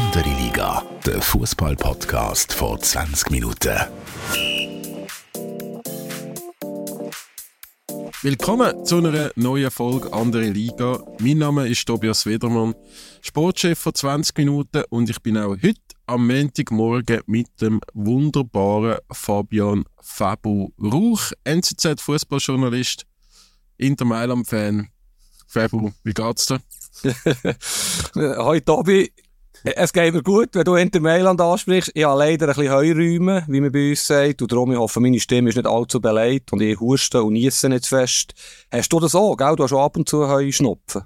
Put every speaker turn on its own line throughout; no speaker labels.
Andere Liga, der Fußball-Podcast vor 20 Minuten.
Willkommen zu einer neuen Folge Andere Liga. Mein Name ist Tobias Wedermann, Sportchef von 20 Minuten und ich bin auch heute am Montagmorgen mit dem wunderbaren Fabian Fabu Rauch, NZZ-Fußballjournalist, Inter Mailand-Fan. Fabu, wie geht's dir?
Hoi Tobi, es geht mir gut, wenn du Inter Mailand ansprichst. Ich habe leider ein bisschen Heuräume, wie man bei uns sagt. Und darum, ich hoffe, meine Stimme ist nicht allzu beleidigt und ich huste und niese nicht zu fest. Hast du das auch, gell? Du hast auch ab und zu Heuschnupfen.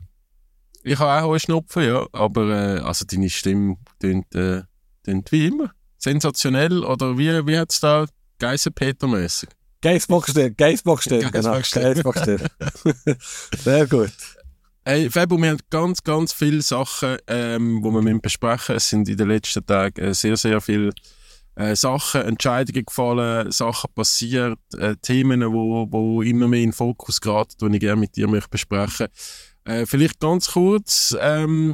Ich habe auch Heuschnupfen, ja. Aber äh, also deine Stimme klingt, äh, klingt wie immer. Sensationell. Oder wie, wie hat es da Geissenpeter-mässig?
Geissboxster, Geissboxster, genau. Geissboxster. Sehr gut.
Hey, Fabio, wir haben ganz, ganz viele Sachen, ähm, die wir besprechen müssen. Es sind in den letzten Tagen äh, sehr, sehr viele äh, Sachen, Entscheidungen gefallen, Sachen passiert, äh, Themen, die wo, wo immer mehr in den Fokus geraten, die ich gerne mit dir möchte besprechen äh, Vielleicht ganz kurz, ähm,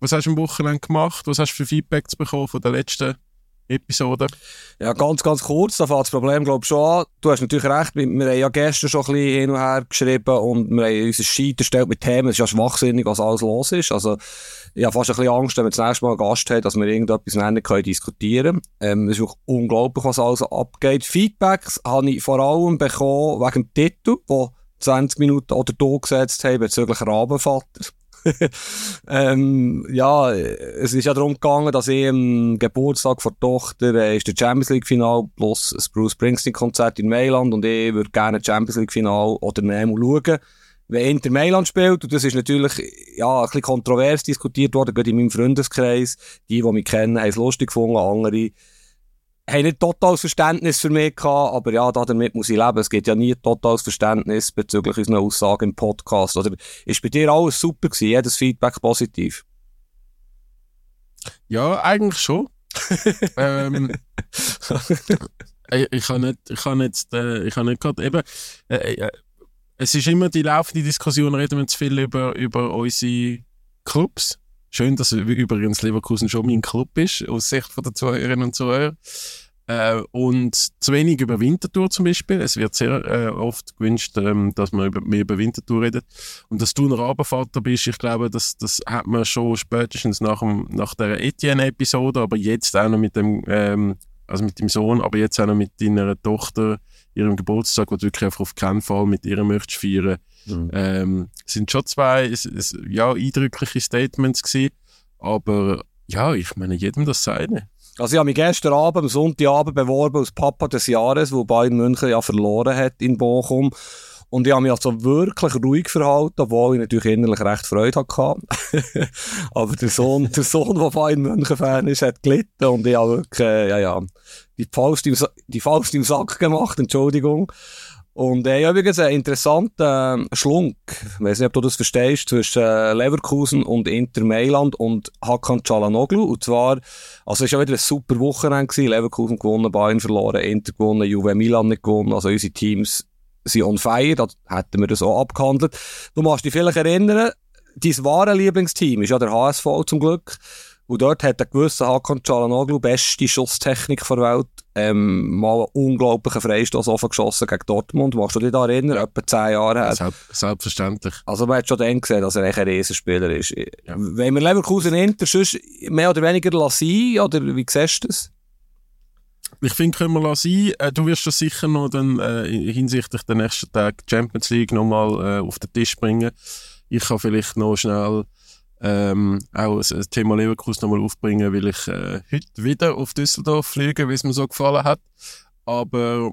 was hast du am Wochenende gemacht? Was hast du für Feedbacks bekommen von der letzten Episode?
Ja, ganz, ganz kurz, da fängt das Problem, glaube ich, schon an. Du hast natürlich recht, wir, haben ja gestern schon ein bisschen hin und her geschrieben und wir haben uns Sheet mit Themen. Es ist ja schwachsinnig, was alles los ist. Also, ich habe fast ein bisschen Angst, wenn wir das nächste Mal einen Gast haben, dass wir irgendetwas nennen können diskutieren. Ähm, es ist auch unglaublich, was alles abgeht. Feedbacks habe ich vor allem bekommen wegen dem Titel, wo 20 Minuten oder da gesetzt haben bezüglich Rabenvater. ähm, ja, es ist ja darum gegangen, dass ich am Geburtstag von der Tochter äh, ist der Champions League Final plus das Bruce Springsteen Konzert in Mailand und ich würde gerne Champions League Final oder Nemo schauen. Wenn Inter Mailand spielt, und das ist natürlich, ja, ein bisschen kontrovers diskutiert worden, gerade in meinem Freundeskreis, die, die mich kennen, haben es lustig gefunden, andere haben nicht totales Verständnis für mich gehabt, aber ja, damit muss ich leben. Es gibt ja nie totales Verständnis bezüglich unserer Aussagen im Podcast. Oder ist bei dir alles super gewesen? Jedes Feedback positiv?
Ja, eigentlich schon. ähm, ich, ich kann nicht, ich kann jetzt, äh, ich kann nicht gerade eben, äh, äh, es ist immer die laufende Diskussion, reden wir zu viel über, über unsere Clubs. Schön, dass übrigens Leverkusen schon mein Club ist, aus Sicht der Zuhörerinnen und Zuhörer. Äh, und zu wenig über Winterthur zum Beispiel. Es wird sehr äh, oft gewünscht, ähm, dass man über, mehr über Winterthur redet. Und dass du ein Rabenvater bist, ich glaube, das, das hat man schon spätestens nach, dem, nach der Etienne-Episode, aber jetzt auch noch mit dem, ähm, also mit dem Sohn, aber jetzt auch noch mit deiner Tochter, ihrem Geburtstag, wo du wirklich einfach auf keinen Fall mit ihr möchtest feiern Mhm. Ähm, sind schon zwei es, es, ja, eindrückliche Statements gewesen, aber ja, ich meine, jedem das seine.
Also ich habe mich gestern Abend, am Sonntagabend beworben als Papa des Jahres, wo Bayern München ja verloren hat in Bochum. Und ich habe mich also wirklich ruhig verhalten, obwohl ich natürlich innerlich recht Freude hatte. Aber der Sohn, der Sohn, der Bayern München Fan ist, hat gelitten und ich habe wirklich, äh, ja, ja, die Faust im, die Faust im Sack gemacht, Entschuldigung. Und äh, übrigens ein interessanter äh, Schlunk, ich weiß nicht, ob du das verstehst, zwischen äh, Leverkusen und Inter Mailand und Hakan Çalhanoğlu. Und zwar, also es war ja wieder ein super Wochenende gewesen. Leverkusen gewonnen, Bayern verloren, Inter gewonnen, Juve Milan nicht gewonnen. Also unsere Teams sind on fire, da hätten wir das auch abgehandelt. Du magst dich vielleicht erinnern, dein wahre Lieblingsteam ist ja der HSV zum Glück. Und dort hat ein gewisser Hakan Çalhanoğlu, beste Schusstechnik der Welt, ähm, mal einen unglaublichen Freistoß offen geschossen gegen Dortmund. Magst du dich da erinnern? Etwa zehn Jahre her.
Selbst, selbstverständlich.
Also man hat schon dann gesehen, dass er echt ein Riesenspieler ist. Ja. Wenn wir Leverkusen Inter sonst mehr oder weniger lassen, oder wie siehst du das?
Ich finde, können wir sein. Äh, du wirst das sicher noch dann, äh, hinsichtlich der nächsten Tag Champions League nochmal äh, auf den Tisch bringen. Ich kann vielleicht noch schnell ähm, auch das Thema Leverkusen nochmal aufbringen, weil ich äh, heute wieder auf Düsseldorf fliege, wie es mir so gefallen hat. Aber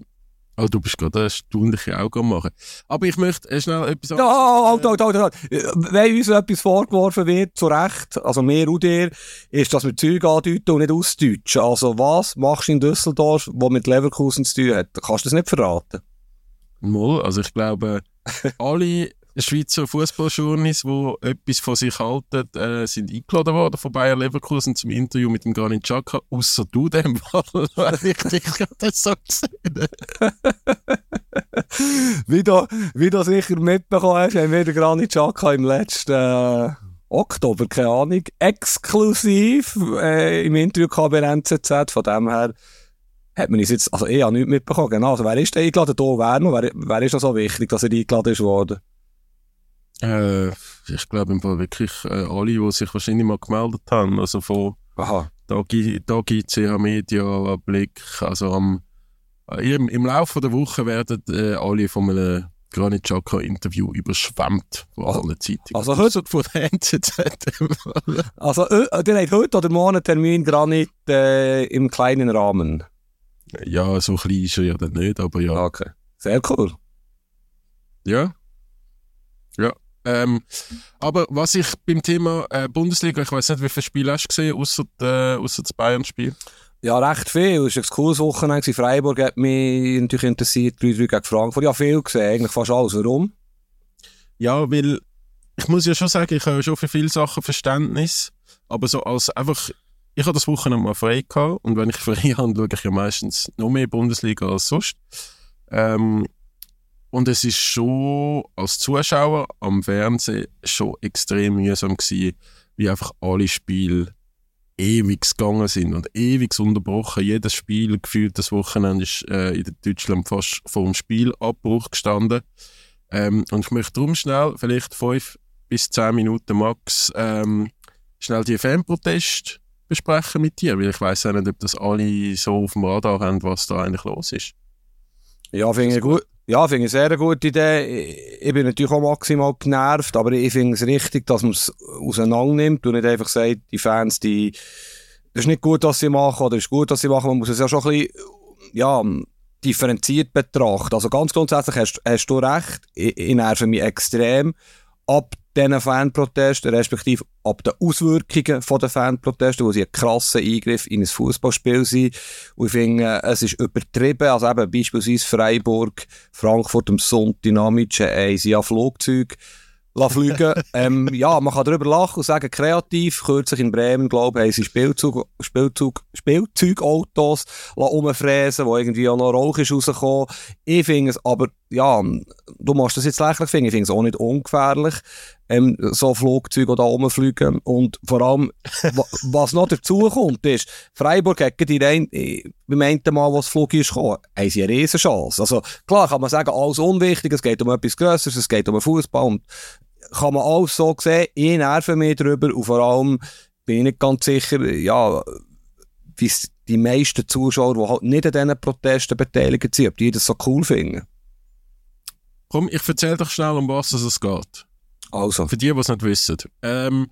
Oh, du bist gerade eine stundliche Augen machen. Aber ich möchte äh, schnell etwas
anderes... Ja, halt, halt, halt, halt. Wenn uns etwas vorgeworfen wird, zu Recht, also mir und dir, ist, dass wir Zeug andeuten und nicht ausdeutschen. Also was machst du in Düsseldorf, was mit Leverkusen zu tun hat? Kannst du das nicht verraten?
Mal, also ich glaube, alle Schweizer Fußballjournalist, die etwas von sich halten, äh, sind eingeladen worden von Bayer Leverkusen zum Interview mit dem Granit Xhaka, außer du dem Fall, weil ich dich das so gesehen
wie, du, wie du sicher mitbekommen hast, haben wir den Granit Xhaka im letzten, äh, Oktober, keine Ahnung, exklusiv äh, im Interview bei NZZ. Von dem her hat man uns jetzt, also ich habe nichts mitbekommen. Genau, also wer ist denn eingeladen? Da, wer? Wer, ist noch so wichtig, dass er eingeladen ist worden?
Äh, ich glaube im Fall wirklich äh, alle, die sich wahrscheinlich mal gemeldet haben. Also von
Aha.
Dagi, Dagi CH Media, Blick. Also am, äh, im, im Laufe der Woche werden äh, alle von einem Granit Xhaka Interview überschwemmt von
Also-
allen Zeitungen.
also heute-
von der NZZ.
Also, äh, der hat heute oder morgen Termin Granit äh, im kleinen Rahmen.
ja, so klein ist er ja dann nicht, aber ja.
Okay. Sehr cool.
Ja. Ja. Ähm, aber was ich beim Thema äh, Bundesliga, ich weiß nicht, wie viele Spiele hast du gesehen, außer äh, das Bayern-Spiel?
Ja, recht viel. Es war ein cooles Wochenende. Freiburg hat mich natürlich interessiert. 3-3 gegen Frankfurt. Ja, viel gesehen. Eigentlich fast alles. Warum?
Ja, weil ich muss ja schon sagen, ich habe schon für viele Sachen Verständnis, aber so als einfach, ich habe das Wochenende mal frei gehabt und wenn ich frei habe, schaue ich ja meistens noch mehr Bundesliga als sonst. Ähm, und es ist schon als Zuschauer am Fernsehen schon extrem mühsam gewesen, wie einfach alle Spiele ewig gegangen sind und ewig unterbrochen. Jedes Spiel gefühlt das Wochenende ist äh, in Deutschland fast vor dem Spielabbruch gestanden. Ähm, und ich möchte darum schnell, vielleicht fünf bis zehn Minuten max, ähm, schnell die Fanproteste besprechen mit dir, weil ich weiß auch nicht, ob das alle so auf dem Radar haben, was da eigentlich los ist.
Ja, finde ich gut. Ja, finde ich sehr gute Idee. Ich- bin natürlich auch maximal genervt, aber ich finde es richtig, dass man es auseinander nimmt und nicht einfach sagt, die Fans, die, das ist nicht gut, was sie machen, oder ist gut, was sie machen. Man muss es ja schon ein bisschen, ja, differenziert betrachten. Also ganz grundsätzlich hast, hast du recht. Ich, ich nerve mich extrem ab diesen Fanprotesten, respektive ab den Auswirkungen den Fanprotesten, wo sie ein krasser Eingriff in ein Fußballspiel sind. Und ich finde, es ist übertrieben. Also eben beispielsweise Freiburg, Frankfurt am Sonntag, Namice, ey, sie haben Flugzeug lassen fliegen. ähm, ja, man kann darüber lachen und sagen, kreativ. Kürzlich in Bremen, glaube ich, haben sie Spielzug, Spielzug, Spielzeugautos lassen rumfräsen, wo irgendwie auch noch Rauch ist rausgekommen. Ich finde es aber, ja, du machst das jetzt lächerlich finden, ich finde es auch nicht ungefährlich, ähm, so Flugzeuge da rumfliegen. Und vor allem, wa was noch dazu kommt, ist, Freiburg hat die rein, äh, beim einen Mal, was das Flug ist haben sie eine Riesenchance. Also, klar kann man sagen, alles unwichtig, es geht um etwas Grösseres, es geht um Fußball kann man alles so sehen, ich nerve mich drüber und vor allem bin ich nicht ganz sicher, ja, wie die meisten Zuschauer, die halt nicht an diesen Protesten beteiligt sind, ob die das so cool finden.
Komm, ich erzähle doch schnell, um was es geht.
Also,
Für die, die es nicht wissen. Ähm,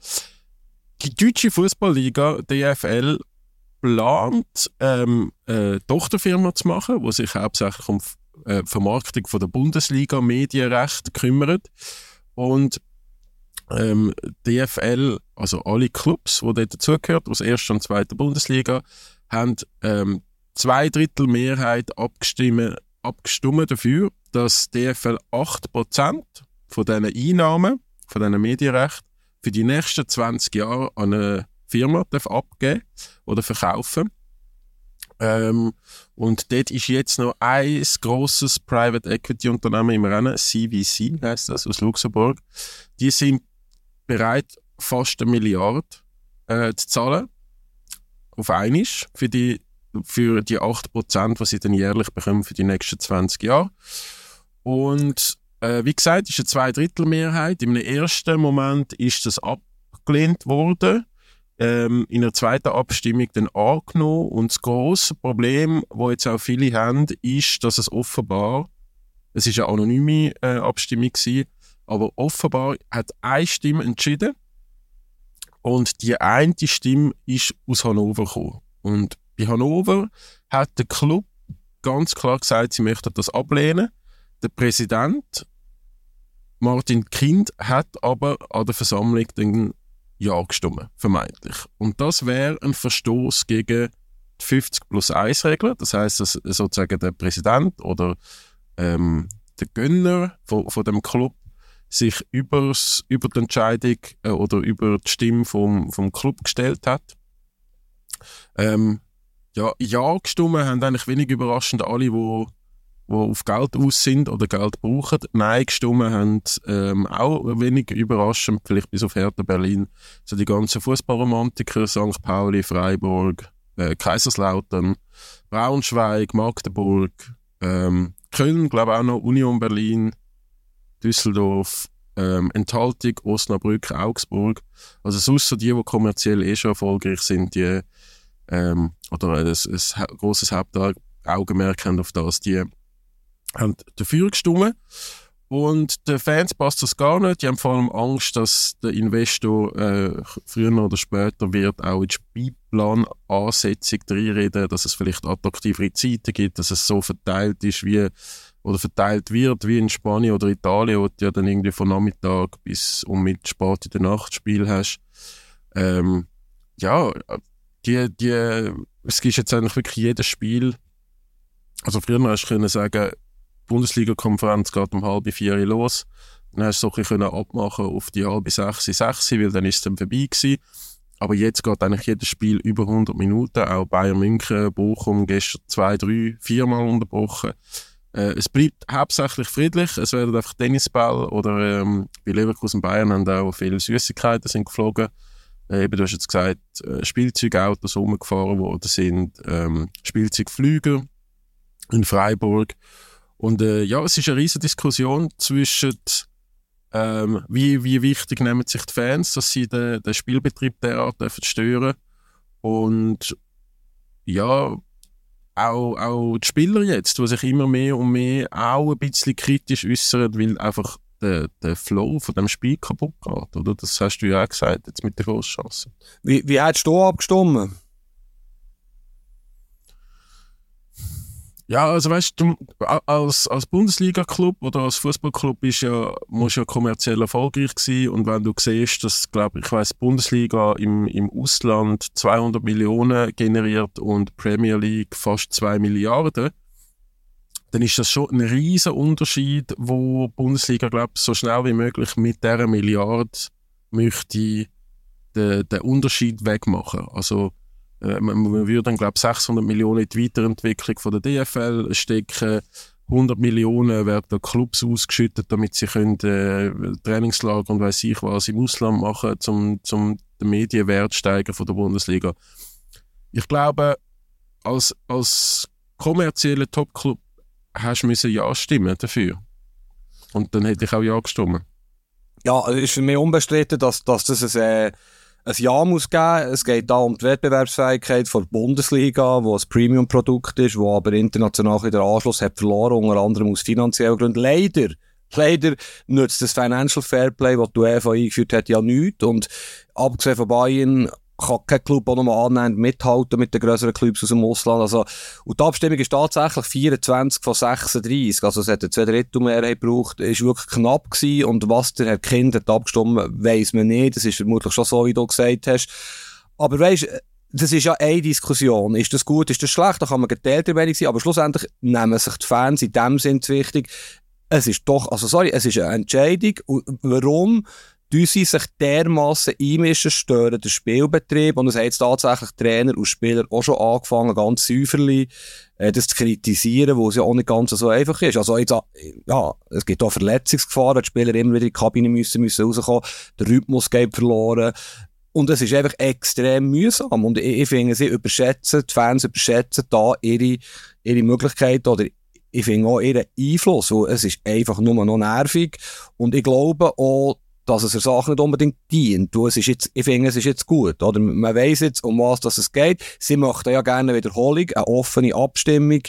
die deutsche Fußballliga, DFL, plant, ähm, eine Tochterfirma zu machen, die sich hauptsächlich um äh, Vermarktung von der Bundesliga Medienrecht kümmert. Und ähm, DFL, also alle Clubs, die dort dazugehören, aus erster und zweiter Bundesliga, haben ähm, zwei Drittel Mehrheit abgestimmt, abgestimmt dafür, dass DFL 8% von diesen Einnahmen, von diesen Medienrechten, für die nächsten 20 Jahre an eine Firma abgeben oder verkaufen. Ähm, und dort ist jetzt noch ein grosses Private Equity Unternehmen im Rennen, CVC heißt das, aus Luxemburg. Die sind bereit, fast eine Milliarde äh, zu zahlen. Auf einisch für die, für die 8%, die sie dann jährlich bekommen für die nächsten 20 Jahre. Und äh, wie gesagt, ist eine Zweidrittelmehrheit. Im ersten Moment ist das abgelehnt worden ähm, in der zweiten Abstimmung dann angenommen. Und das grosse Problem, das jetzt auch viele haben, ist, dass es offenbar, es ist eine anonyme äh, Abstimmung gewesen, aber offenbar hat eine Stimme entschieden und die eine Stimme ist aus Hannover gekommen. Und bei Hannover hat der Club ganz klar gesagt, sie möchten das ablehnen. Der Präsident Martin Kind hat aber an der Versammlung dann ja gestimmt, vermeintlich. Und das wäre ein Verstoß gegen die 50 plus 1 Regel. Das heißt, dass sozusagen der Präsident oder ähm, der Gönner von, von dem Club sich übers, über die Entscheidung äh, oder über die Stimme vom, vom Club gestellt hat. Ähm, ja, ja gestimmt haben eigentlich wenig überraschend alle, die die auf Geld aus sind oder Geld brauchen. Nein gestimmt haben ähm, auch wenig überraschend, vielleicht bis auf Hertha Berlin, so die ganzen Fußballromantiker, St. Pauli, Freiburg, äh, Kaiserslautern, Braunschweig, Magdeburg, ähm, Köln, glaube auch noch, Union Berlin, Düsseldorf, ähm, Enthaltung, Osnabrück, Augsburg. Also sonst so die, die kommerziell eh schon erfolgreich sind, die ähm, oder ein, ein grosses Hauptaugenmerk haben auf das, die haben dafür gestimmt. Und den Fans passt das gar nicht. Die haben vor allem Angst, dass der Investor äh, früher oder später wird auch in die Spielplanansetzung reinreden, dass es vielleicht attraktivere Zeiten gibt, dass es so verteilt ist wie oder verteilt wird wie in Spanien oder Italien, wo du ja dann irgendwie von Nachmittag bis um mit spät in der Nacht Spiel hast. Ähm, ja, die, die, es gibt jetzt eigentlich wirklich jedes Spiel. Also früher hast du können sagen, Bundesliga-Konferenz geht um halb vier los. Dann hast du bisschen abmachen auf die halbe sechs, sechs, weil dann ist es dann vorbei gewesen. Aber jetzt geht eigentlich jedes Spiel über 100 Minuten. Auch Bayern München, Bochum gestern zwei, drei, viermal unterbrochen. Äh, es bleibt hauptsächlich friedlich. Es werden einfach Tennisball oder ähm, bei Leverkusen Bayern haben auch viele Süßigkeiten sind geflogen. Äh, eben, du hast jetzt gesagt, äh, Spielzeugautos rumgefahren worden sind, ähm, Spielzeugflüger in Freiburg. Und äh, ja, es ist eine riesige Diskussion zwischen ähm, wie, wie wichtig nehmen sich die Fans, dass sie den, den Spielbetrieb derart dürfen stören und ja, auch, auch die Spieler jetzt, die sich immer mehr und mehr auch ein bisschen kritisch äußern, weil einfach der, der Flow von dem Spiel kaputt geht, oder? Das hast du ja auch gesagt, jetzt mit den Grosschancen.
Wie, wie hättest du abgestimmt?
Ja, also weißt du, als, als Bundesliga-Club oder als Fußballclub ist ja, musst ja kommerziell erfolgreich sein und wenn du siehst, dass, glaube ich, weiß Bundesliga im, im Ausland 200 Millionen generiert und Premier League fast 2 Milliarden, dann ist das schon ein riesen Unterschied, wo Bundesliga, glaube ich, so schnell wie möglich mit dieser Milliarde möchte den, den Unterschied wegmachen. Also äh, man, man würde dann, glaube ich, 600 Millionen in die Weiterentwicklung von der DFL stecken. 100 Millionen werden den Clubs ausgeschüttet, damit sie können, äh, Trainingslager und weiß ich was im Ausland machen, um zum den Medienwert steigen von der Bundesliga. Ich glaube, als, als kommerzieller Topclub hast du müssen ja stimmen dafür. Und dann hätte ich auch ja gestimmt.
Ja, es ist für mich unbestritten, dass, dass das ein, äh, ein Ja muss geben. Es geht da um die Wettbewerbsfähigkeit von der Bundesliga, wo ein Premium-Produkt ist, wo aber international den Anschluss hat verloren, unter anderem aus finanziellen Gründen. Leider Leider nützt das Financial Fairplay, das die UEFA eingeführt hat, ja nichts. Und abgesehen von Bayern kann kein Club auch nochmal annähernd mithalten mit den größeren Clubs aus dem Ausland. Also, und die Abstimmung ist tatsächlich 24 von 36. Also, es hat eine Zweidrittelmehrheit gebraucht. War wirklich knapp gewesen. Und was der Herr Kind hat abgestimmt, weiss man nicht. Das ist vermutlich schon so, wie du gesagt hast. Aber weisst, das ist ja eine Diskussion. Ist das gut, ist das schlecht? Da kann man geteilter Meinung sein. Aber schlussendlich nehmen sich die Fans in dem Sinn wichtig. Es ist doch, also sorry, es ist eine Entscheidung. Warum? Die sie sich dermassen einmischen, stören den Spielbetrieb. Und es haben jetzt tatsächlich Trainer und Spieler auch schon angefangen, ganz säuferlich, äh, das zu kritisieren, wo es ja auch nicht ganz so einfach ist. Also jetzt, ja, es gibt auch Verletzungsgefahren, die Spieler immer wieder in die Kabine müssen, müssen rauskommen, der Rhythmus geht verloren. Und es ist einfach extrem mühsam. Und ich, ich finde, sie überschätzen, die Fans überschätzen da ihre, ihre Möglichkeiten oder ich finde auch ihren Einfluss. Weil es ist einfach nur noch nervig. Und ich glaube auch, dass es der Sache nicht unbedingt dient. Du, es ist jetzt, ich finde, es ist jetzt gut. Oder? Man weiss jetzt, um was dass es geht. Sie möchten ja gerne eine Wiederholung, eine offene Abstimmung.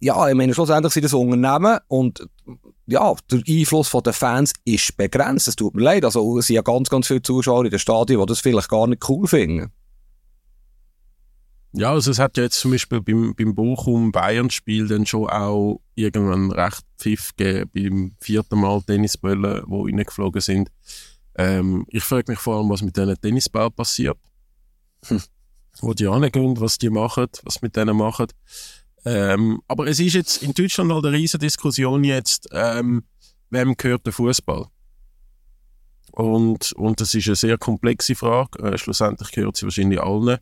Ja, ich meine, schlussendlich sind das Unternehmen und ja, der Einfluss den Fans ist begrenzt. Es tut mir leid. Also, es sind ja ganz, ganz viele Zuschauer in den Stadien, die das vielleicht gar nicht cool finden.
Ja, also es hat ja jetzt zum Beispiel beim, beim Bochum-Bayern-Spiel dann schon auch irgendwann recht Pfiff gegeben beim vierten Mal Tennisbällen, die reingeflogen sind. Ähm, ich frage mich vor allem, was mit diesen Tennisbällen passiert. Hm. Wo die angehen, was die machen, was mit denen machen. Ähm, aber es ist jetzt in Deutschland halt eine riesige Diskussion jetzt, ähm, wem gehört der Fußball? Und, und das ist eine sehr komplexe Frage. Äh, schlussendlich gehört sie wahrscheinlich allen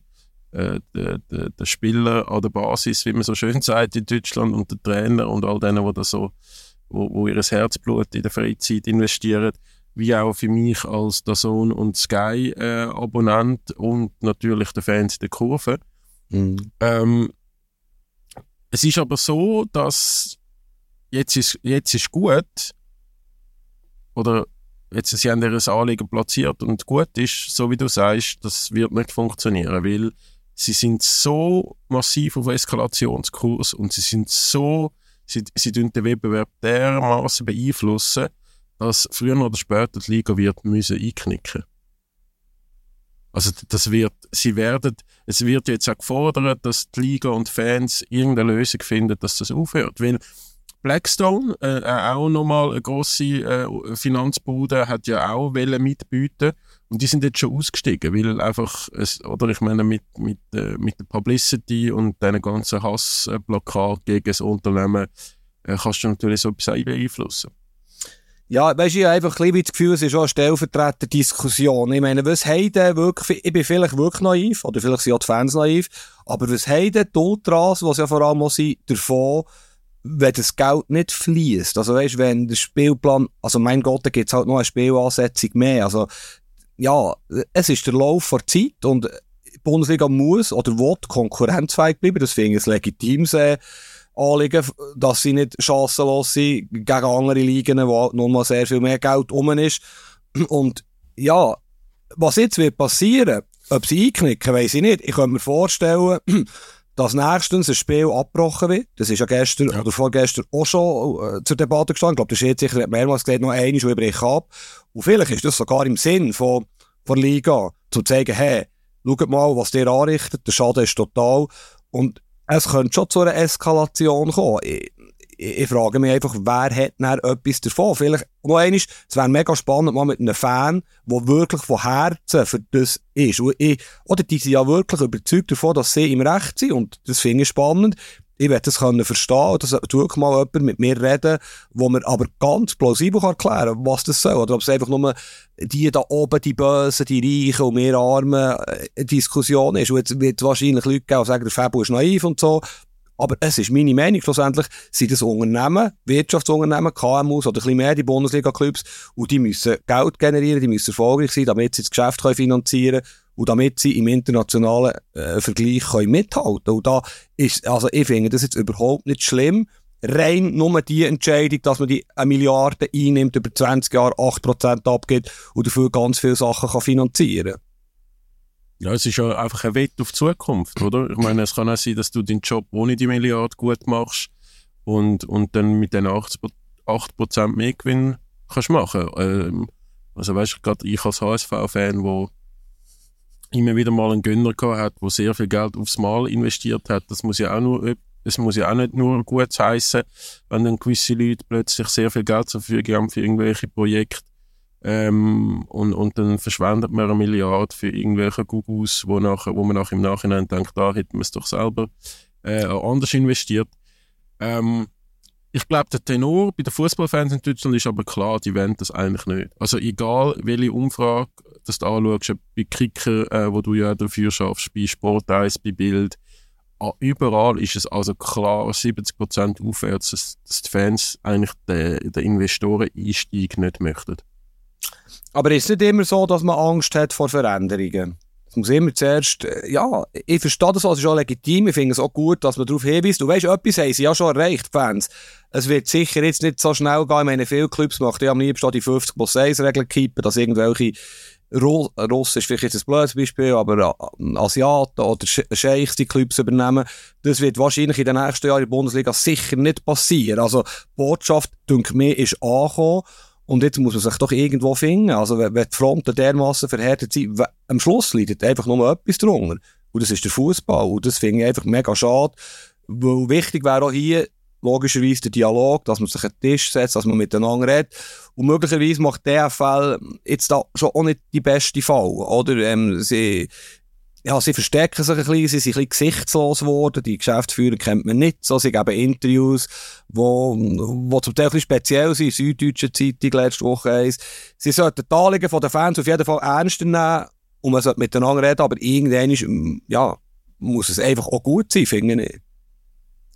äh, der, der, der Spieler an der Basis, wie man so schön sagt in Deutschland, und der Trainer und all denen, die so, wo, wo ihr Herzblut in der Freizeit investieren, wie auch für mich als Dazon und Sky äh, und natürlich der Fans der Kurve.
Mhm.
Ähm, es ist aber so, dass jetzt ist, jetzt ist gut, oder jetzt sie haben ihr Anliegen platziert und gut ist, so wie du sagst, das wird nicht funktionieren, weil sie sind so massiv auf Eskalationskurs und sie sind so, sie, sie den Wettbewerb dermaßen beeinflussen, dass früher oder später die Liga wird müssen einknicken. Also das wird, sie werden, es wird jetzt auch gefordert, dass die Liga und Fans irgendeine Lösung finden, dass das aufhört, weil Blackstone, äh, auch nochmal eine grosse äh, Finanzbude, hat ja auch wollen mitbieten und die sind jetzt schon ausgestiegen, weil einfach, es, oder ich meine, mit, mit, äh, mit der Publicity und diesen ganzen Hassblockade gegen das Unternehmen äh, kannst du natürlich so etwas beeinflussen.
Ja, weißt du, ich habe einfach ein bisschen das Gefühl, es ist auch eine Stellvertreter-Diskussion. Ich meine, was haben denn wirklich, ich bin vielleicht wirklich naiv, oder vielleicht sind auch die Fans naiv, aber was haben denn die Ultras, was ja vor allem auch sind, davon, wenn das Geld nicht fließt? Also weißt, wenn der Spielplan, also mein Gott, da gibt es halt noch eine Spielansetzung mehr. Also, ja, es ist der Lauf der Zeit und die Bundesliga muss oder will konkurrenzfähig bleiben, das finde ich ein legitimes äh, Anliegen, dass sie nicht chancenlos sind gegen andere Ligen, wo nun mal sehr viel mehr Geld rum ist. Und ja, was jetzt wird passieren, ob sie einknicken, weiß ich nicht. Ich könnte mir vorstellen, dass nächstens ein Spiel abgebrochen wird. Das ist ja gestern ja. oder vorgestern auch schon äh, zur Debatte gestanden. Ich glaube, der Schiedsrichter hat mehrmals gesagt, noch einmal, wo ich ab. Und vielleicht ist das sogar im Sinn von, von Liga, zu zeigen, hey, schaut mal, was der anrichtet, der Schaden ist total. Und es könnte schon zu einer Eskalation kommen. Ich, ich, frage mich einfach, wer hat denn etwas davon? Vielleicht noch einmal, es wäre mega spannend, mal mit einem Fan, der wirklich von Herzen für das ist. Oder die sind ja wirklich überzeugt davon, dass sie im Recht sind. Und das finde ich spannend ich werde das können verstehen, dass wirklich mal jemand mit mir reden, wo mir aber ganz plausibel erklären kann, was das soll. Oder ob es einfach nur die da oben, die Bösen, die Reichen und wir Armen, äh, Diskussion ist. Und jetzt wird wahrscheinlich Leute geben, die sagen, der Fabio ist naiv und so. Aber es ist meine Meinung. Schlussendlich sind das Unternehmen, Wirtschaftsunternehmen, KMUs oder ein bisschen mehr, die Bundesliga-Clubs, und die müssen Geld generieren, die müssen erfolgreich sein, damit sie das Geschäft finanzieren können und damit sie im internationalen äh, Vergleich können mithalten können. Und da ist, also ich finde das jetzt überhaupt nicht schlimm. Rein nur die Entscheidung, dass man die eine Milliarde einnimmt, über 20 Jahre 8% abgibt und dafür ganz viele Sachen kann finanzieren kann.
Ja, es ist ja einfach ein Wett auf die Zukunft, oder? Ich meine, es kann auch sein, dass du deinen Job ohne die Milliarde gut machst und, und dann mit den 80%, 8 mehr Gewinn kannst machen. Ähm, also weißt du, gerade ich als HSV-Fan, wo immer wieder mal einen Gönner gehabt hat, der sehr viel Geld aufs Mal investiert hat. Das muss ja auch nur, es muss ja auch nicht nur gut heißen, wenn dann gewisse Leute plötzlich sehr viel Geld zur Verfügung haben für irgendwelche Projekte. Ähm, und, und dann verschwendet man eine Milliarde für irgendwelche Gugus, wo, wo man nachher im Nachhinein denkt, da hätten wir es doch selber äh, anders investiert. Ähm, ich glaube, der Tenor bei den Fußballfans in Deutschland ist aber klar, die wollen das eigentlich nicht. Also egal, welche Umfrage dass du anschaust, bei Kicker, äh, wo du ja dafür schaffst, bei Sport 1, bei Bild, überall ist es also klar 70% aufwärts, dass, dass die Fans eigentlich den, den Investoren-Einstieg nicht möchten.
Aber ist es nicht immer so, dass man Angst hat vor Veränderungen? Es muss immer zuerst, äh, ja, ich verstehe das, also ist auch legitim, ich finde es auch gut, dass man darauf hinweist. Du weißt, etwas haben sie ja schon erreicht, Fans. Es wird sicher jetzt nicht so schnell gehen, ich meine, viele Clubs machen ja am liebsten die 50 plus 1 Regel kippen, dass irgendwelche Russ ist vielleicht jetzt ein blödes Beispiel, aber äh, Asiaten oder Scheichs die Clubs übernehmen, das wird wahrscheinlich in den nächsten Jahren in der Bundesliga sicher nicht passieren. Also, die Botschaft, denke mir, ist angekommen. Und jetzt muss man sich doch irgendwo finden. Also, wenn, die Fronten dermaßen verhärtet sind, am Schluss leidet einfach nur etwas drunter. Und das ist der Fußball. Und das finde ich einfach mega schade. Weil wichtig wäre auch hier, logischerweise der Dialog, dass man sich an den Tisch setzt, dass man miteinander redet. Und möglicherweise macht DFL jetzt da schon auch nicht die beste Fall, oder? Ähm, sie, ja, sie verstecken sich ein bisschen, sie sind ein bisschen gesichtslos geworden, die Geschäftsführer kennt man nicht so, sie geben Interviews, wo, wo zum Teil ein bisschen speziell sind, Süddeutsche Zeitung letzte Woche eins. Sie sollten die Anliegen der Fans auf jeden Fall ernster nehmen und man sollte miteinander reden, aber irgendwann ist, ja, muss es einfach auch gut sein, finde ich.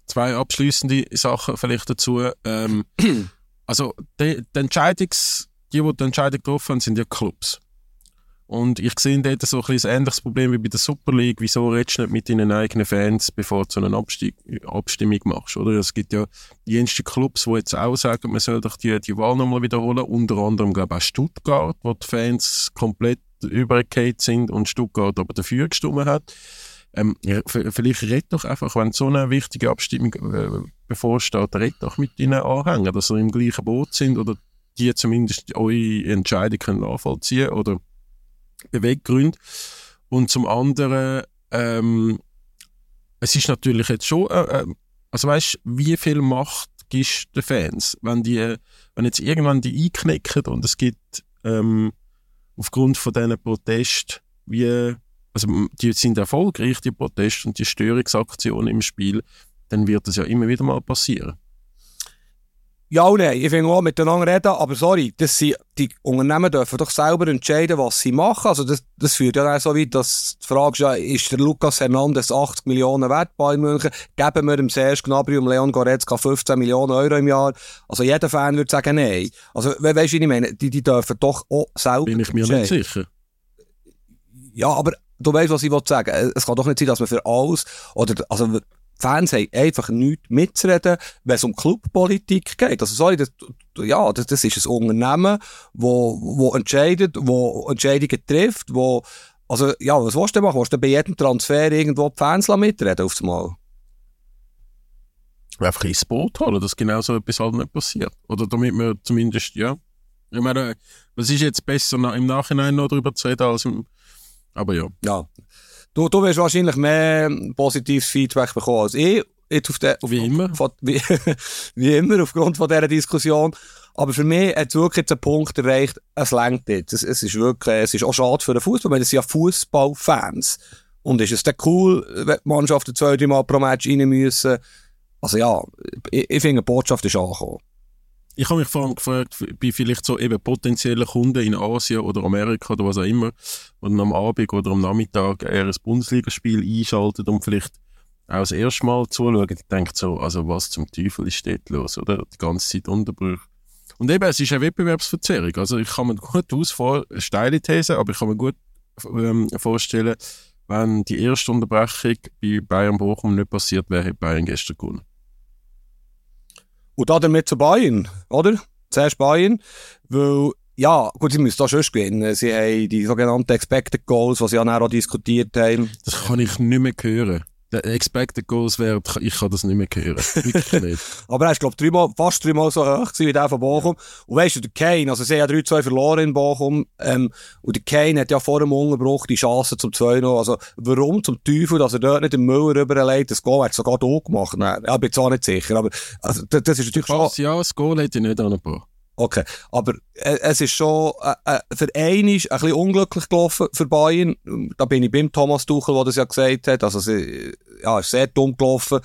Zwei abschließende Sachen vielleicht dazu. Ähm, also die, die Entscheidungs, die, die die Entscheidung getroffen haben, sind ja Clubs. Und ich sehe dort so ein, ein ähnliches Problem wie bei der Super League. Wieso redest du nicht mit deinen eigenen Fans, bevor du so eine Abstieg Abstimmung machst, oder? Es gibt ja jenste Clubs, die jetzt auch sagen, man soll doch die, die Wahl nochmal wiederholen. Unter anderem, glaube ich, auch Stuttgart, wo die Fans komplett übergekehrt sind und Stuttgart aber dafür gestimmt hat. Ähm, vielleicht red doch einfach, wenn so eine wichtige Abstimmung äh, bevorsteht, red doch mit deinen Anhängern, dass sie im gleichen Boot sind oder die zumindest eure Entscheidung können nachvollziehen oder Beweggründe. Und zum anderen, ähm, es ist natürlich jetzt schon, äh, äh also weißt wie viel Macht gibst du den Fans, wenn die, wenn jetzt irgendwann die einknicken und es gibt ähm, aufgrund von diesen Protesten, wie, also die sind erfolgreich, die Proteste und die Störungsaktionen im Spiel, dann wird das ja immer wieder mal passieren.
Ja und nein, ich will auch miteinander reden, aber sorry, das sind, die Unternehmen dürfen doch selber entscheiden, was sie machen. Also das, das führt ja auch so weit, dass die Frage ist, ja, ist der Lukas Hernandez 80 Millionen wert bei München? Geben wir dem Serge Gnabry und Leon Goretzka 15 Millionen Euro im Jahr? Also jeder Fan würde sagen, nein. Also we weißt du, ich meine? Die, die dürfen doch auch selber
Bin ich mir nicht sicher.
Ja, aber du weißt, was ich sagen Es kann doch nicht sein, dass man für alles, oder, also Fans haben einfach nichts mitzureden, wenn es um Clubpolitik geht. Also, sorry, das, ja, das, das ist ein Unternehmen, wo, wo entscheidet, wo Entscheidungen trifft, wo, also, ja, was willst du machen? Willst du bei jedem Transfer irgendwo die Fans mitreden aufs Mal?
Einfach ins Boot holen, dass genau so etwas halt nicht passiert. Oder damit wir zumindest, ja. Ich meine, was ist jetzt besser, im Nachhinein noch darüber zu reden, als im, aber ja.
Ja. Du, du wirst wahrscheinlich mehr positives Feedback bekommen als ich. Jetzt auf der,
auf, wie immer.
Wie, immer, aufgrund von dieser Diskussion. Aber für mich hat es wirklich jetzt einen Punkt erreicht, es längt jetzt. Es, es, ist wirklich, es ist auch schade für den Fußball, weil es sind ja Fußballfans. Und ist es dann cool, wenn die Mannschaften zwei, drei Mal pro Match rein müssen? Also ja, ich, ich finde, die Botschaft ist angekommen
ich habe mich vor allem gefragt, bei vielleicht so eben potenziellen Kunden in Asien oder Amerika oder was auch immer, die dann am Abend oder am Nachmittag eher ein Bundesligaspiel einschaltet und vielleicht auch das erste Mal zuschauen, die denkt so, also was zum Teufel ist dort los, oder? Die ganze Zeit Unterbrüche. Und eben, es ist eine Wettbewerbsverzerrung. Also ich kann mir gut ausvor, steile These, aber ich kann mir gut ähm, vorstellen, wenn die erste Unterbrechung bei Bayern Bochum nicht passiert wäre, hätte Bayern gestern gewonnen.
Und damit zu Bayern, oder? Zuerst Bayern, weil, ja, gut, sie müssen da schon gewinnen. Sie haben die sogenannten Expected Goals, die sie ja auch diskutiert haben.
Das kann ich nicht mehr hören. Der Expected Goals wäre, ich kann das nicht mehr hören. Wirklich nicht.
Aber er ist, glaube ich, fast dreimal so hoch wie der von Bochum. Und weißt du, der Kane, also sie haben ja 3-2 verloren in Bochum, ähm, und der Kane hat ja vor dem Unterbruch die Chance zum 2 noch. Also, warum zum Teufel, dass er dort nicht den Müller rüberlegt, das Goal hat sogar da gemacht. Nein, ich bin auch nicht sicher, aber, also, das, das ist natürlich
schon... Ja, das Goal hätte ich nicht angebracht.
Okay, aber äh, es ist schon äh, äh, für einen ist ein bisschen unglücklich gelaufen für Bayern. Da bin ich beim Thomas Tuchel, der das ja gesagt hat. Also sie, ja, ist sehr dumm gelaufen.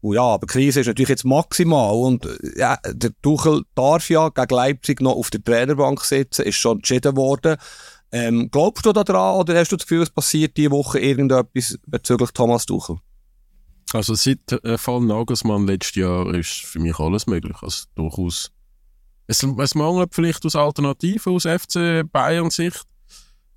Und ja, aber die Krise ist natürlich jetzt maximal. Und äh, ja, der Tuchel darf ja gegen Leipzig noch auf der Trainerbank sitzen, ist schon entschieden worden. Ähm, glaubst du daran oder hast du das Gefühl, es passiert diese Woche irgendetwas bezüglich Thomas Tuchel?
Also seit äh, Fall Nagelsmann letztes Jahr ist für mich alles möglich. Also durchaus es, es mangelt vielleicht aus Alternativen aus FC Bayern Sicht.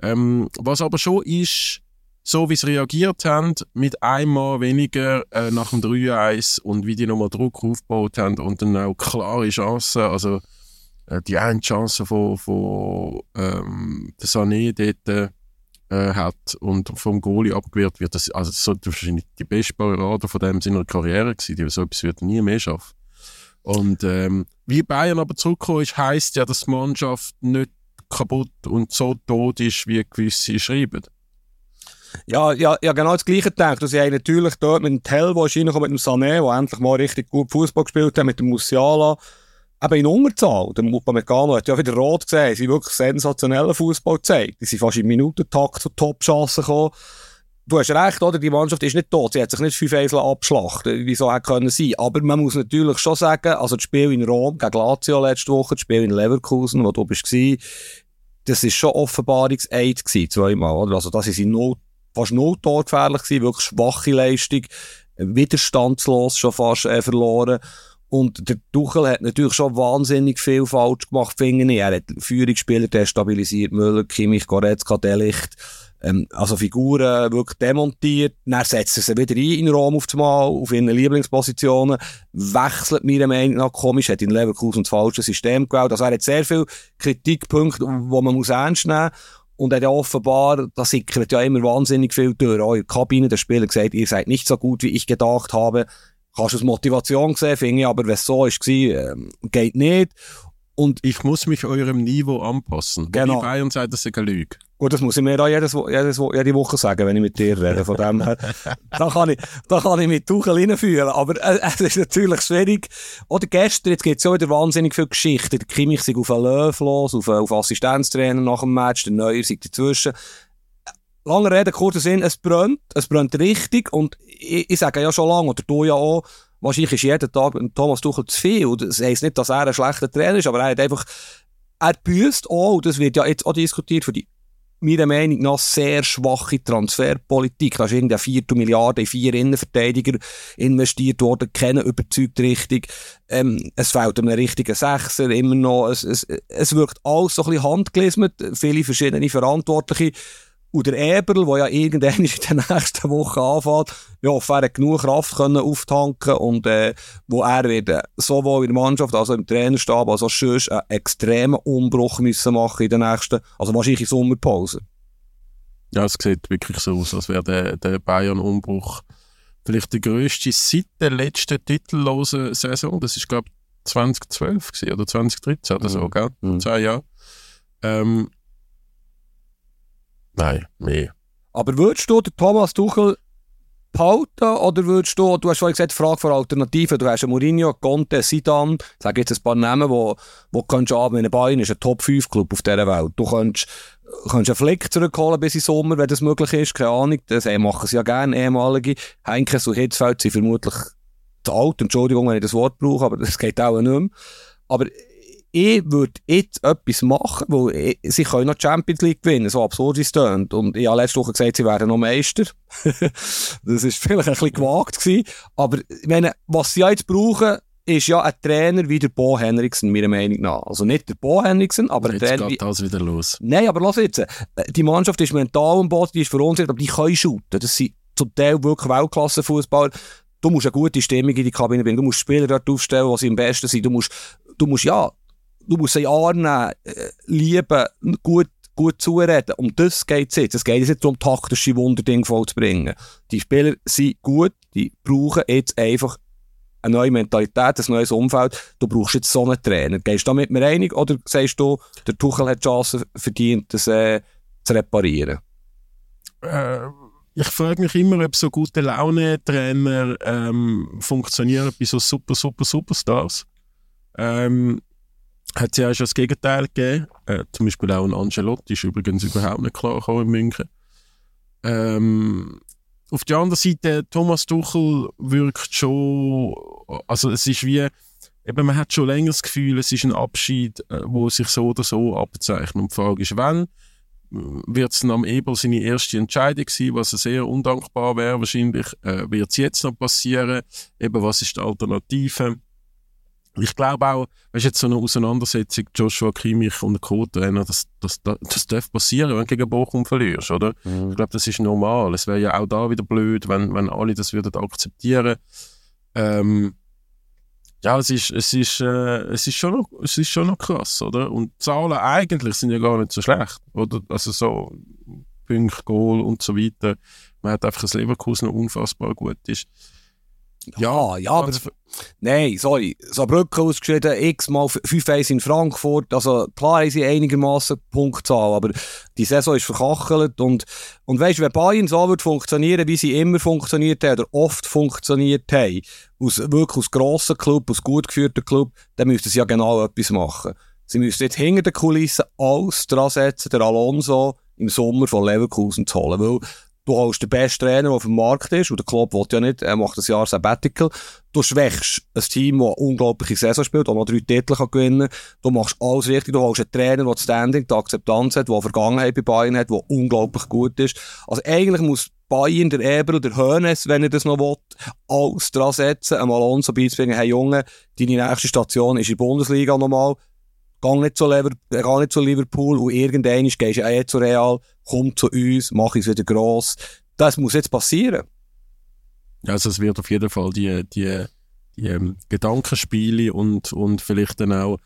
Ähm, was aber schon ist, so wie sie reagiert haben, mit einmal weniger äh, nach dem 3-1 und wie die nochmal Druck aufgebaut haben und dann auch klare Chancen, also äh, die eine Chance von, von ähm, der Sané dort äh, hat und vom Goalie abgewehrt wird, das, also das sollte wahrscheinlich die beste Parade von dem seiner Karriere gewesen, die so etwas wird nie mehr schaffen. Und ähm, wie Bayern aber zurückgekommen ist, heisst ja, dass die Mannschaft nicht kaputt und so tot ist, wie gewisse schreiben.
Ja, ja, ja, genau das Gleiche gedacht. Sie haben natürlich dort mit dem Tell, der ist mit dem Sané, der endlich mal richtig gut Fußball gespielt hat, mit dem Musiala, eben in Unterzahl. Der Upamecano hat ja wieder rot gesehen. Sie haben wirklich sensationellen Fußball gezeigt. Sie sind fast im Minutentakt zu Top-Chancen gekommen du hast recht, oder? Die Mannschaft ist nicht tot. Sie hat sich nicht fünf Eisel abschlachten, wie so hätte können sein. Aber man muss natürlich schon sagen, also das Spiel in Rom gegen Lazio letzte Woche, das Spiel in Leverkusen, wo du bist, das ist schon Offenbarungseid gewesen, zweimal, oder? Also, das ist in fast null torgefährlich gewesen, wirklich schwache Leistung, widerstandslos schon fast äh, verloren. Und der Tuchel hat natürlich schon wahnsinnig viel falsch gemacht, finde ich. Er hat Führungsspieler destabilisiert, Müller, Kimmich, Goretzka, Delicht, ähm, also Figuren wirklich demontiert. Dann setzt er sie wieder ein in Rom auf Mal, auf ihren Lieblingspositionen, wechselt meiner Meinung nach komisch, hat in Leverkusen das falsche System gewählt. Also er hat sehr viele Kritikpunkte, die man muss ernst nehmen muss. Und er hat ja offenbar, da sickert ja immer wahnsinnig viel durch. Auch in der Kabine der Spieler gesagt, ihr seid nicht so gut, wie ich gedacht habe. Kannst du als Motivation sehen, finde ich, aber wenn es so ist, ähm, geht nicht.
Und ich muss mich eurem Niveau anpassen.
Genau.
Die Bayern sagt, das ist eine Lüge.
Gut, das muss ich mir auch jedes, jedes, jede Woche sagen, wenn ich mit dir rede. Von dem her, da kann ich, da kann ich mit Tuchel reinführen. Aber äh, es ist natürlich schwierig. Oder gestern, jetzt gibt es ja wieder wahnsinnig viele Geschichten. Der Kimmich sich auf einen Löw los, auf, auf Assistenztrainer nach dem Match, der Neuer sich dazwischen. Lange Rede, kurzer Sinn, es brennt, es brennt richtig. Und ich, ich sage ja schon lange, oder du ja auch, wahrscheinlich ist jeden Tag mit Thomas Tuchel zu viel. Das heisst nicht, dass er ein schlechter Trainer ist, aber er hat einfach, er büßt auch, und das wird ja jetzt auch diskutiert, für die meiner Meinung nach sehr schwache Transferpolitik. Da ist irgendeine vierte Milliarde in vier Innenverteidiger investiert worden, keine überzeugt richtig. Ähm, es fehlt einem richtigen Sechser immer noch. Es, es, es wirkt alles so ein bisschen handgelismet, viele verschiedene Verantwortliche. Und der Eberl, der ja irgendwann in den nächsten Wochen anfängt, ja, er hat genug Kraft können auftanken und äh, wo er wird äh, sowohl in der Mannschaft als auch im Trainerstab als auch sonst einen extremen Umbruch müssen machen in der nächsten, also wahrscheinlich in Sommerpause.
Ja, es sieht wirklich so aus, als wäre der, der Bayern-Umbruch vielleicht der grösste seit der letzten titellosen Saison. Das ist, glaube ich, 2012 gewesen, oder 2013 oder so,
Mhm.
gell?
Mhm.
Zwei Jahre. Ähm, nein, mehr.
Aber würdest du den Thomas Tuchel behalten oder würdest du, du hast vorhin gesagt, Frage für Alternativen, du hast einen Mourinho, Conte, Zidane, ich sage jetzt ein paar Namen, wo, wo könntest du haben, Bayern ist ein Top-5-Club auf dieser Welt. Du könntest, könntest einen Flick zurückholen bis in Sommer, wenn das möglich ist, keine Ahnung, das machen sie ja gerne, ehemalige. Heinkes und Hitzfeld sind vermutlich zu alt, Entschuldigung, wenn ich das Wort brauche, aber das geht auch nicht mehr. Aber ich würde jetzt etwas machen, weil ich, sie können noch Champions League gewinnen, so absurd es tönt. Und ich habe letzte Woche gesagt, sie werden noch Meister. das ist vielleicht ein bisschen gewagt gewesen. Aber ich meine, was sie jetzt brauchen, ist ja ein Trainer wie der Bo Henriksen, meiner Meinung nach. Also nicht der Bo Henriksen, aber ein
Jetzt
Trainer wie...
geht alles wieder los.
Nein, aber lass jetzt. Die Mannschaft ist mental am Boden, die ist verunsichert, aber die können shooten. Das sind zum Teil wirklich Weltklasse-Fußballer. Du musst eine gute Stimmung in die Kabine bringen. Du musst Spieler dort aufstellen, die sie am besten sind. Du musst, du musst, ja, du musst sie annehmen, äh, lieben, gut, gut zureden. Um das geht es jetzt. Es geht jetzt darum, taktische Wunderdinge vollzubringen. Die Spieler sind gut, die brauchen jetzt einfach eine neue Mentalität, ein neues Umfeld. Du brauchst jetzt so einen Trainer. Gehst du da mit mir einig oder sagst du, der Tuchel hat die Chance verdient, das äh, zu reparieren?
Äh, ich frage mich immer, ob so gute Laune-Trainer ähm, funktionieren bei so super, super, Superstars. Ähm, hat es ja schon das Gegenteil gegeben. Äh, zum Beispiel auch ein Angelotti ist übrigens überhaupt nicht klar gekommen in München. Ähm, auf der anderen Seite, Thomas Tuchel wirkt schon, also es ist wie, eben man hat schon länger das Gefühl, es ist ein Abschied, äh, wo sich so oder so abzeichnet. Und die Frage ist, wann? wird es am Ebel seine erste Entscheidung sein, was sehr undankbar wäre wahrscheinlich. Äh, wird es jetzt noch passieren? Eben, was ist die Alternative? Ich glaube auch, weißt jetzt so eine Auseinandersetzung Joshua Kimmich und der Co-Trainer, das, das, das, das darf passieren, wenn du gegen Bochum verlierst, oder? Ich glaube, das ist normal. Es wäre ja auch da wieder blöd, wenn, wenn alle das würden akzeptieren. Ähm, ja, es ist, es ist, äh, es ist schon noch, es ist schon noch krass, oder? Und Zahlen eigentlich sind ja gar nicht so schlecht, oder? Also so Punkte, Goal und so weiter. Man hat einfach ein Leverkusen, das unfassbar gut ist.
Ja, ja, aber nein, sorry. Saarbrücken ausgeschieden, x-mal 5-1 in Frankfurt. Also klar haben sie einigermaßen Punktzahl, aber die Saison ist verkachelt. Und, und weißt du, wenn Bayern so wird funktionieren, wie sie immer funktioniert haben oder oft funktioniert haben, aus, wirklich aus grossen Club, aus gut geführten Club, dann müssten sie ja genau etwas machen. Sie müssen jetzt hinter den Kulissen alles dran setzen, der Alonso im Sommer von Leverkusen zu holen. Weil Du holst den besten Trainer, der auf dem Markt ist, und der Klopp will ja nicht, er macht ein Jahr Sabbatical. Du schwächst ein Team, das eine unglaubliche Saison spielt, das noch drei Titel kann gewinnen kann. Du machst alles richtig. Du holst einen Trainer, der das Standing, die Akzeptanz hat, der Vergangenheit bei Bayern hat, der unglaublich gut ist. Also eigentlich muss Bayern, der Eber oder der Hönes, wenn er das noch will, alles dran setzen, einem Alonso beizubringen, hey Junge, deine nächste Station ist in der Bundesliga nochmal. Geh nicht zu, Lever geh nicht zu Liverpool und irgendwann gehst du eh zu Real, komm zu uns, mach es wieder gross. Das muss jetzt passieren.
Also es wird auf jeden Fall die, die, die ähm, Gedankenspiele und, und vielleicht dann auch,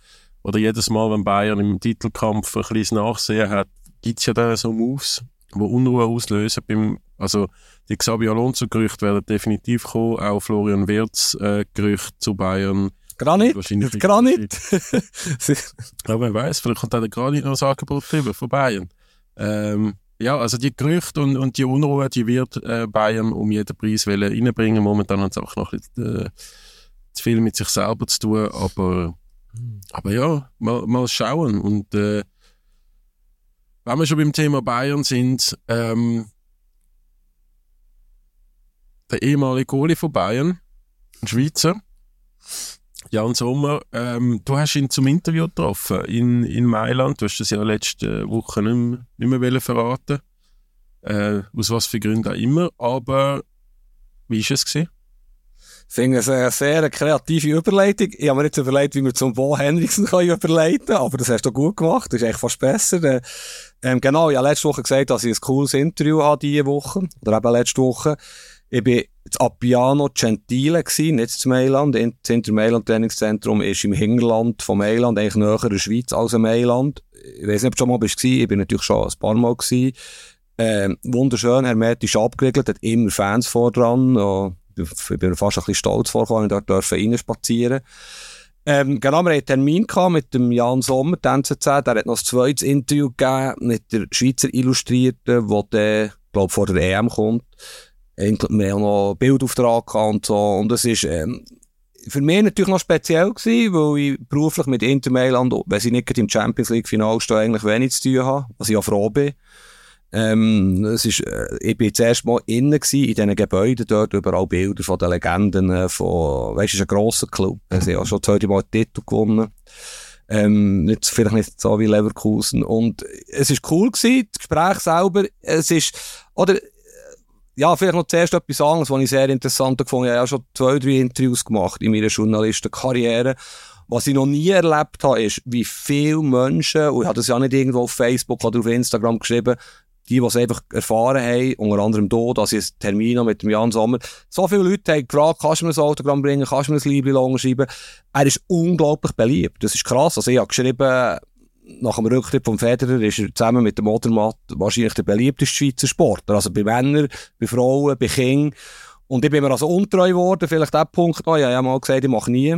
oder jedes Mal, wenn Bayern im Titelkampf ein kleines Nachsehen hat, gibt es ja dann so Moves, die Unruhe auslösen. Beim, also die Xabi Alonso-Gerüchte werden definitiv kommen, auch Florian Wirtz-Gerüchte äh, zu Bayern
Granit? Wahrscheinlich Granit?
ja, wer weiß, vielleicht kommt auch der Granit noch ein Angebot drüber von Bayern. Ähm, ja, also die Gerüchte und, und die Unruhe, die wird äh, Bayern um jeden Preis reinbringen. Momentan hat es einfach noch ein bisschen, äh, zu viel mit sich selber zu tun, aber, aber ja, mal, mal schauen. Und äh, wenn wir schon beim Thema Bayern sind, ähm, der ehemalige Goalie von Bayern, ein Schweizer, Jan Sommer, ähm, du hast ihn zum Interview getroffen in, in Mailand. Du hast das ja letzte Woche nicht mehr, nicht mehr verraten äh, Aus was für Gründen auch immer. Aber wie war es? Gewesen?
Ich finde es eine sehr kreative Überleitung. Ich habe mir nicht überlegt, wie wir zum Bo Henriksen können überleiten können, aber das hast du gut gemacht. Das ist echt fast besser. Äh, ähm, genau, ich habe letzte Woche gesagt, dass ich ein cooles Interview hatte diese Woche. Oder eben letzte Woche. Ich bin das Appiano Gentile gewesen, nicht zu Mailand. Das Inter Mailand Trainingszentrum ist im Hinterland von Mailand, eigentlich näher in der Schweiz als in Mailand. Ich weiß nicht, ob du schon mal bist ich bin natürlich schon ein paar Mal gewesen. Ähm, wunderschön, hermetisch abgeriegelt, hat immer Fans vor dran. ich bin fast ein bisschen stolz vorgekommen, dort dürfen reinspazieren. Ähm, genau, wir hatten einen Termin mit dem Jan Sommer, der NZZ. Der hat noch ein zweites Interview gegeben mit der Schweizer Illustrierten, der dann, glaube vor der EM kommt wir haben noch Bildauftrag und so. Und das ist, ähm, für mich natürlich noch speziell gewesen, weil ich beruflich mit Inter Mailand, wenn sie nicht im Champions League Final stehen, eigentlich wenig zu tun habe, was ich ja froh bin. Ähm, es ist, äh, ich bin zuerst mal innen gewesen, in diesen Gebäuden dort, überall Bilder von den Legenden, äh, von, weißt du, ist ein grosser Club. Sie haben auch schon das Mal den Titel gewonnen. Ähm, nicht, vielleicht nicht so wie Leverkusen. Und es ist cool gewesen, das Gespräch selber, es ist, oder, ja, vielleicht noch zuerst etwas anderes, was ich sehr interessant gefunden habe. Ich habe schon zwei, drei Interviews gemacht in meiner Journalistenkarriere. Was ich noch nie erlebt habe, ist, wie viele Menschen, und ich habe das ja nicht irgendwo auf Facebook oder auf Instagram geschrieben, die, die es einfach erfahren haben, unter anderem hier, dass ich einen Termin habe mit dem Jan Sommer. So viele Leute haben gefragt, kannst du mir ein Autogramm bringen, kannst du mir ein Liebling schreiben? Er ist unglaublich beliebt. Das ist krass. Also ich habe geschrieben, nach dem Rücktritt vom Federer ist er zusammen mit dem Motorrad wahrscheinlich der beliebteste Schweizer Sportler. Also bei Männern, bei Frauen, bei Kindern. Und ich bin mir also untreu geworden, vielleicht der Punkt noch. Ich habe mal gesagt, ich mache nie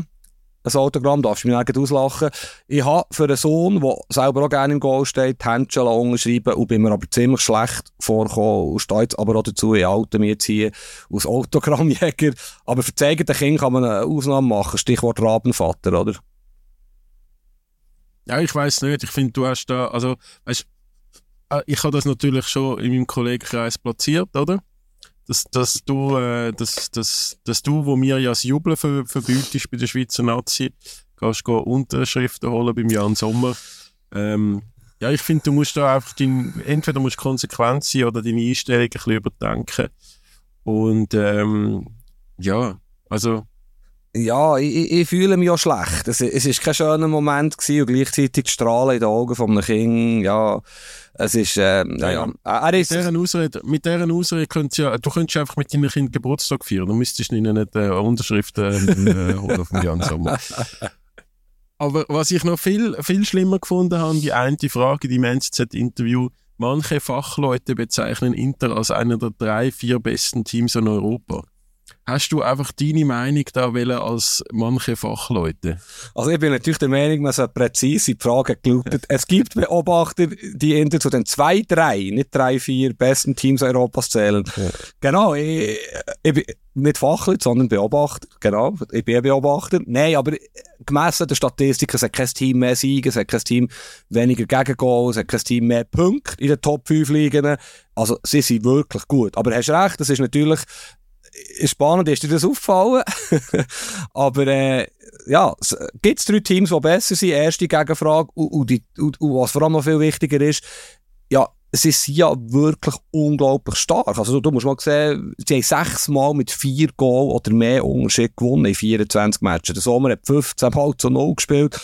ein Autogramm, darfst du mich nicht auslachen. Ich habe für einen Sohn, der selber auch gerne im Goal steht, Händchen unterschrieben und bin mir aber ziemlich schlecht vorgekommen und stehe jetzt aber auch dazu, ich halte mich jetzt hier als Autogrammjäger. Aber für zeigende Kinder kann man eine Ausnahme machen, Stichwort Rabenvater, oder?
Ja, ich weiß nicht. Ich finde, du hast da, also, weißt, äh, ich habe das natürlich schon in meinem Kollegenkreis platziert, oder? Dass, dass du, äh, dass, dass, dass du, wo mir ja das Jubeln ver, verbietest bei der Schweizer Nazi, kannst du Unterschriften holen beim Jan Sommer. Ähm, ja, ich finde, du musst da einfach dein, entweder musst konsequent sein oder deine Einstellung ein bisschen überdenken. Und ähm, ja, also
ja, ich, ich fühle mich auch schlecht. Es, es ist kein schöner Moment gewesen und gleichzeitig die Strahlen in den Augen von einem Kind, ja, es ist, äh, ja, ja. Er ist...
Mit dieser Ausrede, mit dieser Ausrede könntest ja, du könntest einfach mit deinem Kind Geburtstag feiern, du müsstest ihnen nicht äh, Unterschriften äh, holen vom Jan Sommer. Aber was ich noch viel, viel schlimmer gefunden habe, die eine Frage, die im NZZ-Interview, manche Fachleute bezeichnen Inter als einer der drei, vier besten Teams in Europa. Hast du einfach deine Meinung da wollen als manche Fachleute?
Also ich bin natürlich der Meinung, man sollte präzise die Frage gelautet. es gibt Beobachter, die hinter zu den zwei, drei, nicht drei, vier besten Teams Europas zählen. Ja. Genau, ich, ich bin nicht Fachleute, sondern Beobachter. Genau, ich bin ein Beobachter. Nein, aber gemessen der Statistik, es hat kein Team mehr Siege, es hat kein Team weniger Gegengol, es hat kein Team mehr Punkte in den Top 5 Ligen. Also sie sind wirklich gut. Aber hast recht, das ist natürlich spannend ist dir das aufgefallen. Aber äh, ja, gibt es drei Teams, die besser sind? Erste Gegenfrage. Und, und, die, und, und, was vor allem noch viel wichtiger ist, ja, sie sind ja wirklich unglaublich stark. Also du, musst mal sehen, sie haben sechsmal mit vier Goal oder mehr Unterschied gewonnen in 24 Matches. Der Sommer hat 15 Mal zu 0 gespielt.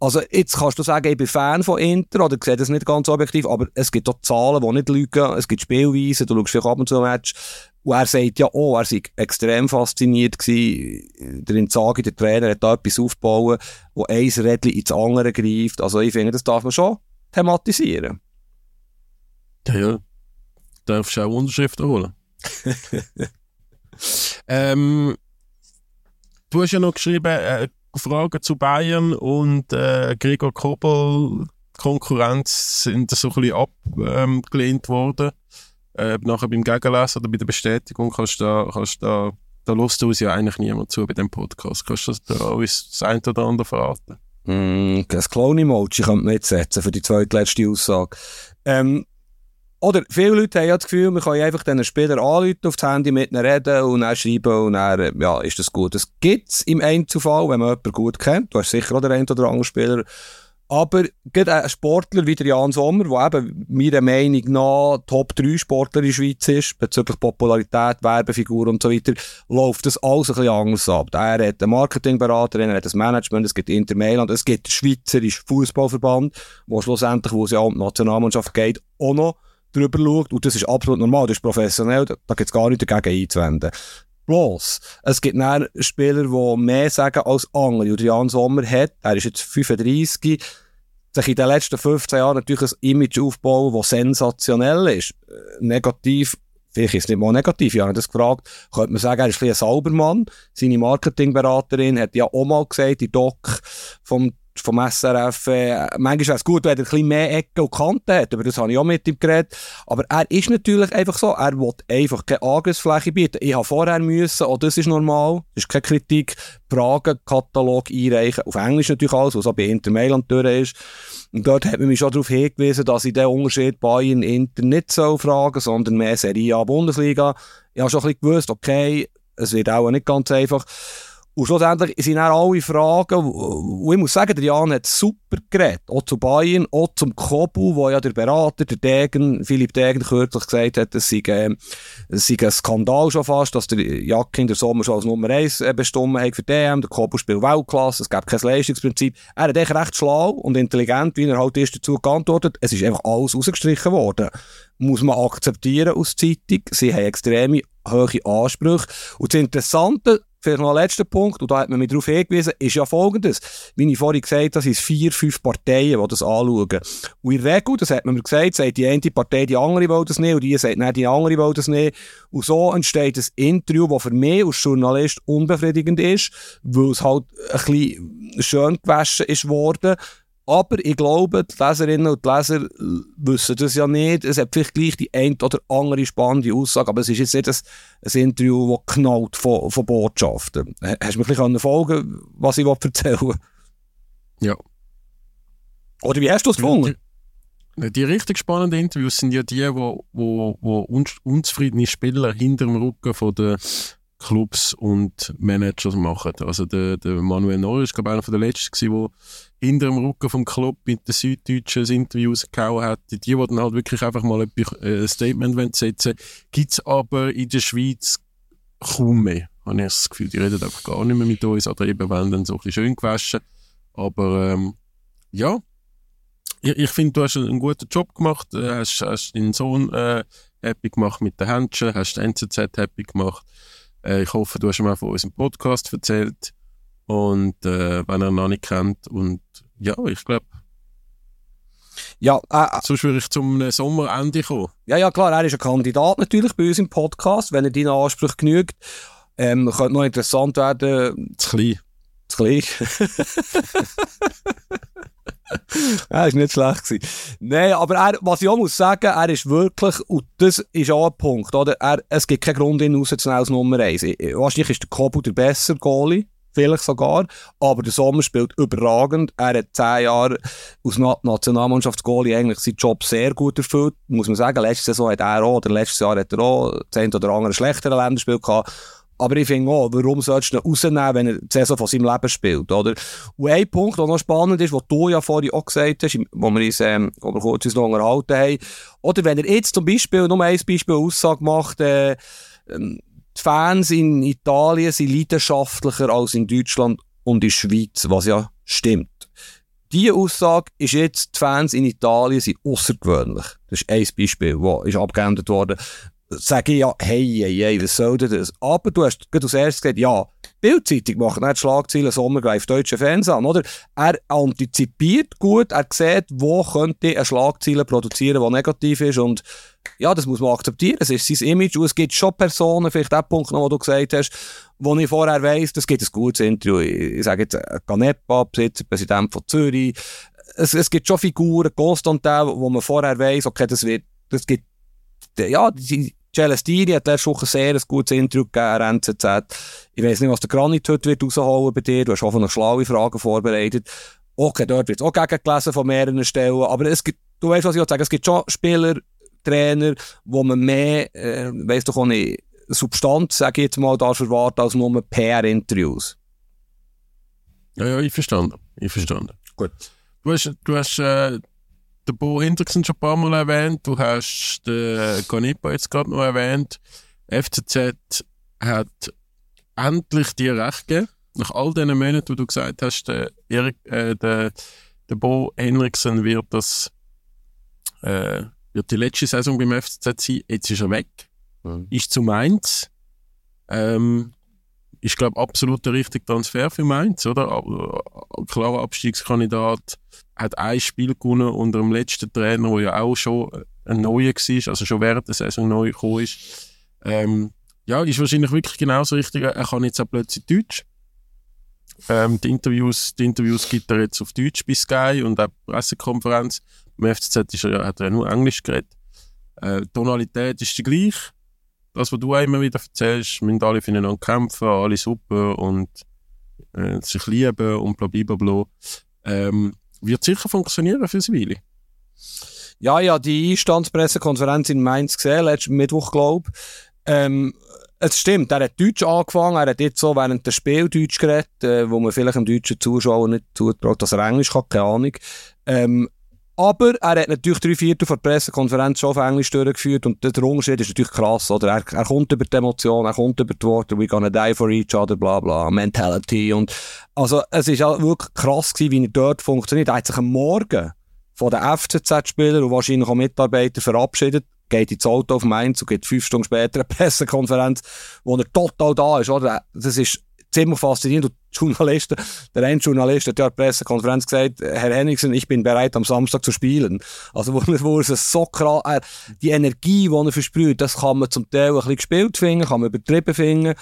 Also jetzt kannst du sagen, ich bin Fan von Inter oder sehe das nicht ganz objektiv, aber es gibt auch Zahlen, die nicht lügen, es gibt Spielweisen, du schaust vielleicht ab und zu ein Match und er sagt ja auch, er sei extrem fasziniert gewesen, der Inzaghi, der Trainer, hat da etwas aufgebaut, wo ein Rädchen ins andere greift, also ich finde, das darf man schon thematisieren.
Ja, ja. Darfst auch Unterschriften holen. ähm, du hast ja noch geschrieben, äh, Fragen zu Bayern und äh, Gregor Kobel, Konkurrenz sind so ein bisschen abgelehnt worden. Äh, nachher beim Gegenlesen oder bei der Bestätigung kannst du da, kannst da, da lässt uns ja eigentlich niemand zu bei dem Podcast. Kannst du da uns das eine oder andere verraten?
Mm, das Clone-Emoji könnte man jetzt setzen für die zweitletzte Aussage. Ähm, oder viele Leute haben ja das Gefühl, man kann einfach diesen Spieler anrufen, aufs Handy mit ihnen reden und dann schreiben und dann, ja, ist das gut. Das gibt es im Einzelfall, wenn man jemanden gut kennt. Du hast sicher auch den einen oder anderen Spieler. Aber gerade ein Sportler wie der Jan Sommer, der eben meiner Meinung nach Top 3 Sportler in der Schweiz ist, bezüglich Popularität, Werbefigur und so weiter, läuft das alles ein bisschen anders ab. Er hat einen Marketingberater, er hat ein Management, es gibt Inter Mailand, es gibt den Schweizerischen Fußballverband, wo schlussendlich, wo es ja um die Nationalmannschaft geht, auch noch drüber schaut. Und das ist absolut normal, das ist professionell, da, gibt es gar nichts dagegen einzuwenden. Bloß, es gibt dann Spieler, die mehr sagen als andere. Und Jan Sommer hat, er ist jetzt 35, sich in den letzten 15 Jahren natürlich ein Image aufbauen, das sensationell ist. Äh, negativ, vielleicht ist es nicht mal negativ, ich habe das gefragt, könnte man sagen, er ist ein, ein Saubermann. Seine Marketingberaterin hat ja auch mal gesagt, die Doc vom vom SRF, äh, manchmal wäre es gut, wenn er ein bisschen mehr Ecken und Kanten hat, aber das habe ich auch mit ihm geredet. Aber er ist natürlich einfach so, er will einfach keine Angriffsfläche bieten. Ich habe vorher müssen, oh, das ist normal, das ist keine Kritik, Fragenkatalog einreichen, auf Englisch natürlich alles, was auch bei Inter Mailand durch ist. Und dort hat man mich schon darauf hingewiesen, dass ich den Unterschied Bayern Inter nicht so fragen, sondern mehr Serie A Bundesliga. Ich habe schon ein bisschen gewusst, okay, es wird auch nicht ganz einfach. Und schlussendlich sind dann alle Fragen, und ich muss sagen, der Jan hat super geredet. Auch zu Bayern, auch zum Kobu, wo ja der Berater, der Degen, Philipp Degen, kürzlich gesagt hat, es sei, äh, es sei ein Skandal schon fast, dass der Jakin der Sommer schon als Nummer 1 äh, bestimmt hat für DM, der Kobu spielt Weltklasse, es gibt kein Leistungsprinzip. Er hat echt recht schlau und intelligent, wie er halt ist, dazu geantwortet. Es ist einfach alles rausgestrichen worden. Muss man akzeptieren aus Zeitung. Sie haben extreme hohe Ansprüche. Und das Interessante, Vielleicht noch ein letzter Punkt, und da hat man mich darauf hingewiesen, ist ja folgendes. Wie ich vorhin gesagt habe, das sind vier, fünf Parteien, die das anschauen. Und in der Regel, das hat man mir gesagt, sagt die eine Partei, die andere will das nicht, und die sagt, nein, die andere will das nicht. Und so entsteht ein Interview, das für mich als Journalist unbefriedigend ist, weil es halt ein bisschen schön gewaschen ist worden. Aber ich glaube, die Leserinnen und die Leser wissen das ja nicht. Es hat vielleicht gleich die ein oder andere spannende Aussage, aber es ist jetzt nicht ein, ein Interview, das knallt von, von Botschaften. Hast du mir ein bisschen folgen was ich erzählen will?
Ja.
Oder wie hast du es gefunden?
Die, die richtig spannenden Interviews sind ja die, wo, wo, wo unzufriedene Spieler hinter dem Rücken von der Clubs und Managers machen. Also der, der Manuel Neuer ist glaube ich einer der letzten der hinter dem Rücken vom Club mit den Süddeutschen ein Interview rausgehauen hat. Die, die dann halt wirklich einfach mal äh, ein Statement setzen gibt es aber in der Schweiz kaum mehr. Habe ich das Gefühl, die reden einfach gar nicht mehr mit uns oder eben werden dann so ein bisschen schön gewaschen. Aber ähm, ja, ich, ich finde, du hast einen guten Job gemacht, äh, hast, hast deinen Sohn äh, happy gemacht mit den Händchen, hast den NZZ happy gemacht. Äh, ich hoffe, du hast ihm auch von unserem Podcast erzählt. Und äh, wenn er ihn noch nicht kennt. Und ja, ich glaube,
ja, äh, äh,
Sonst würde ich zum Sommerende kommen.
Ja, ja, klar, er ist ein Kandidat natürlich bei uns im Podcast, wenn er deinen Anspruch genügt. Ähm, könnte noch interessant werden.
Zu klein.
Zu klein. ja, ist nicht schlecht. Nein, aber er, was ich auch muss sagen, er ist wirklich, und das ist auch ein Punkt, oder? Er, es gibt keinen Grund, ihn rauszunehmen als Nummer 1. Wahrscheinlich ist der Kobu der bessere Goalie. Vielleicht sogar. Aber der Sommer spielt überragend. Er hat zehn Jahre Na Nationalmannschaftsgoalie eigentlich seinen Job sehr gut erfüllt. Muss man sagen, letzte Saison hat er auch, oder letztes Jahr hat er auch zehn oder andere schlechtere Länderspiel gehabt. Aber ich finde auch, warum sollst du ihn rausnehmen, wenn er die Saison von seinem Leben spielt, oder? Und ein Punkt, der noch spannend ist, was du ja vorhin auch gesagt hast, wo wir uns, ähm, wo wir kurz uns noch unterhalten haben, oder wenn er jetzt zum Beispiel, nur ein Beispiel Aussage macht, äh, ähm, die Fans in Italien sind leidenschaftlicher als in Deutschland und in der Schweiz, was ja stimmt. Diese Aussage ist jetzt, die Fans in Italien sind außergewöhnlich. Das ist ein Beispiel, das ist abgeändert worden sage ich ja, hey, hey, hey, was soll denn das? Aber du hast gerade als gesagt, ja, Bildzeitung macht nicht Schlagzeilen Sommer greift deutsche Fans an, oder? Er antizipiert gut, er sieht, wo könnte eine Schlagzeile produzieren, die negativ ist und ja, das muss man akzeptieren, es ist sein Image es gibt schon Personen, vielleicht der Punkt noch, wo du gesagt hast, wo ich vorher weiss, das gibt ein gutes Interview, ich, sage jetzt Canepa, Besitzer, Präsident von Zürich, es, gibt schon Figuren, Constantin, wo man vorher weiss, okay, das wird, das gibt ja, die, Celestini hat letzte Woche sehr ein gutes Interview gegeben NZZ. Ich weiss nicht, was der Granit heute wird rausholen bei dir. Du hast hoffentlich schlaue Fragen vorbereitet. Okay, dort wird es auch gegengelesen von mehreren Stellen. Aber es gibt, du weißt, was ich sagen Es gibt schon Spieler, Trainer, wo man mehr, äh, weiss doch auch nicht, Substanz, sage ich jetzt mal, darf erwarten als nur PR-Interviews.
Ja, ja, ich verstanden. Ich verstanden.
Gut.
Du hast, du hast äh, den Bo Hendrickson schon ein paar Mal erwähnt, du hast den Gonipa jetzt gerade noch erwähnt. FCZ hat endlich dir recht gegeben. Nach all diesen Monaten, wo du gesagt hast, der, Erik, äh, der, der Bo Henriksen wird das äh, wird die letzte Saison beim FCZ sein. Jetzt ist er weg. Mhm. Ist zu Mainz. Ähm, ist, glaube absolut der richtige Transfer für Mainz, oder? Äh, klarer Abstiegskandidat hat ein Spiel gewonnen unter dem letzten Trainer, der ja auch schon ein neuer war, also schon während der Saison neu gekommen ist. Ähm, ja, ist wahrscheinlich wirklich genauso richtig. Er kann jetzt auch plötzlich Deutsch. Ähm, die, Interviews, die Interviews gibt er jetzt auf Deutsch bei Sky und auch Pressekonferenz. Im FCZ ist er, hat er nur Englisch geredet. Äh, Tonalität ist die gleiche. Das, was du immer wieder erzählst, müssen alle füreinander kämpfen, alle super und äh, sich lieben und bla bla bla. Ähm, wird sicher funktionieren für Sivili.
Ja, ja, die Einstandspressekonferenz in Mainz gesehen, letzten Mittwoch, glaube ich. Ähm, es stimmt, er hat Deutsch angefangen, er hat jetzt so während des Spiels Deutsch geredet, äh, wo man vielleicht dem deutschen Zuschauer nicht zutraut, dass er Englisch kann, keine Ahnung. Ähm, aber er hat natürlich drei Viertel von der Pressekonferenz schon auf Englisch durchgeführt und der Unterschied ist natürlich krass, oder? Er, er kommt über die Emotionen, er kommt über die Worte, we gonna die for each other, bla bla, Mentality und also es ist auch wirklich krass wie er dort funktioniert. Er hat sich am Morgen von den FCZ-Spielern und wahrscheinlich auch Mitarbeitern verabschiedet, geht ins Auto auf Mainz und geht fünf Stunden später eine Pressekonferenz, wo er total da ist, oder? Das ist ziemlich faszinierend. Journalisten, der eine Journalist hat ja der Pressekonferenz gesagt, Herr Henningsen, ich bin bereit, am Samstag zu spielen. Also, wo, wo es so krass, äh, die Energie, die er versprüht, das kann man zum Teil ein bisschen gespielt finden, kann man übertrieben finden.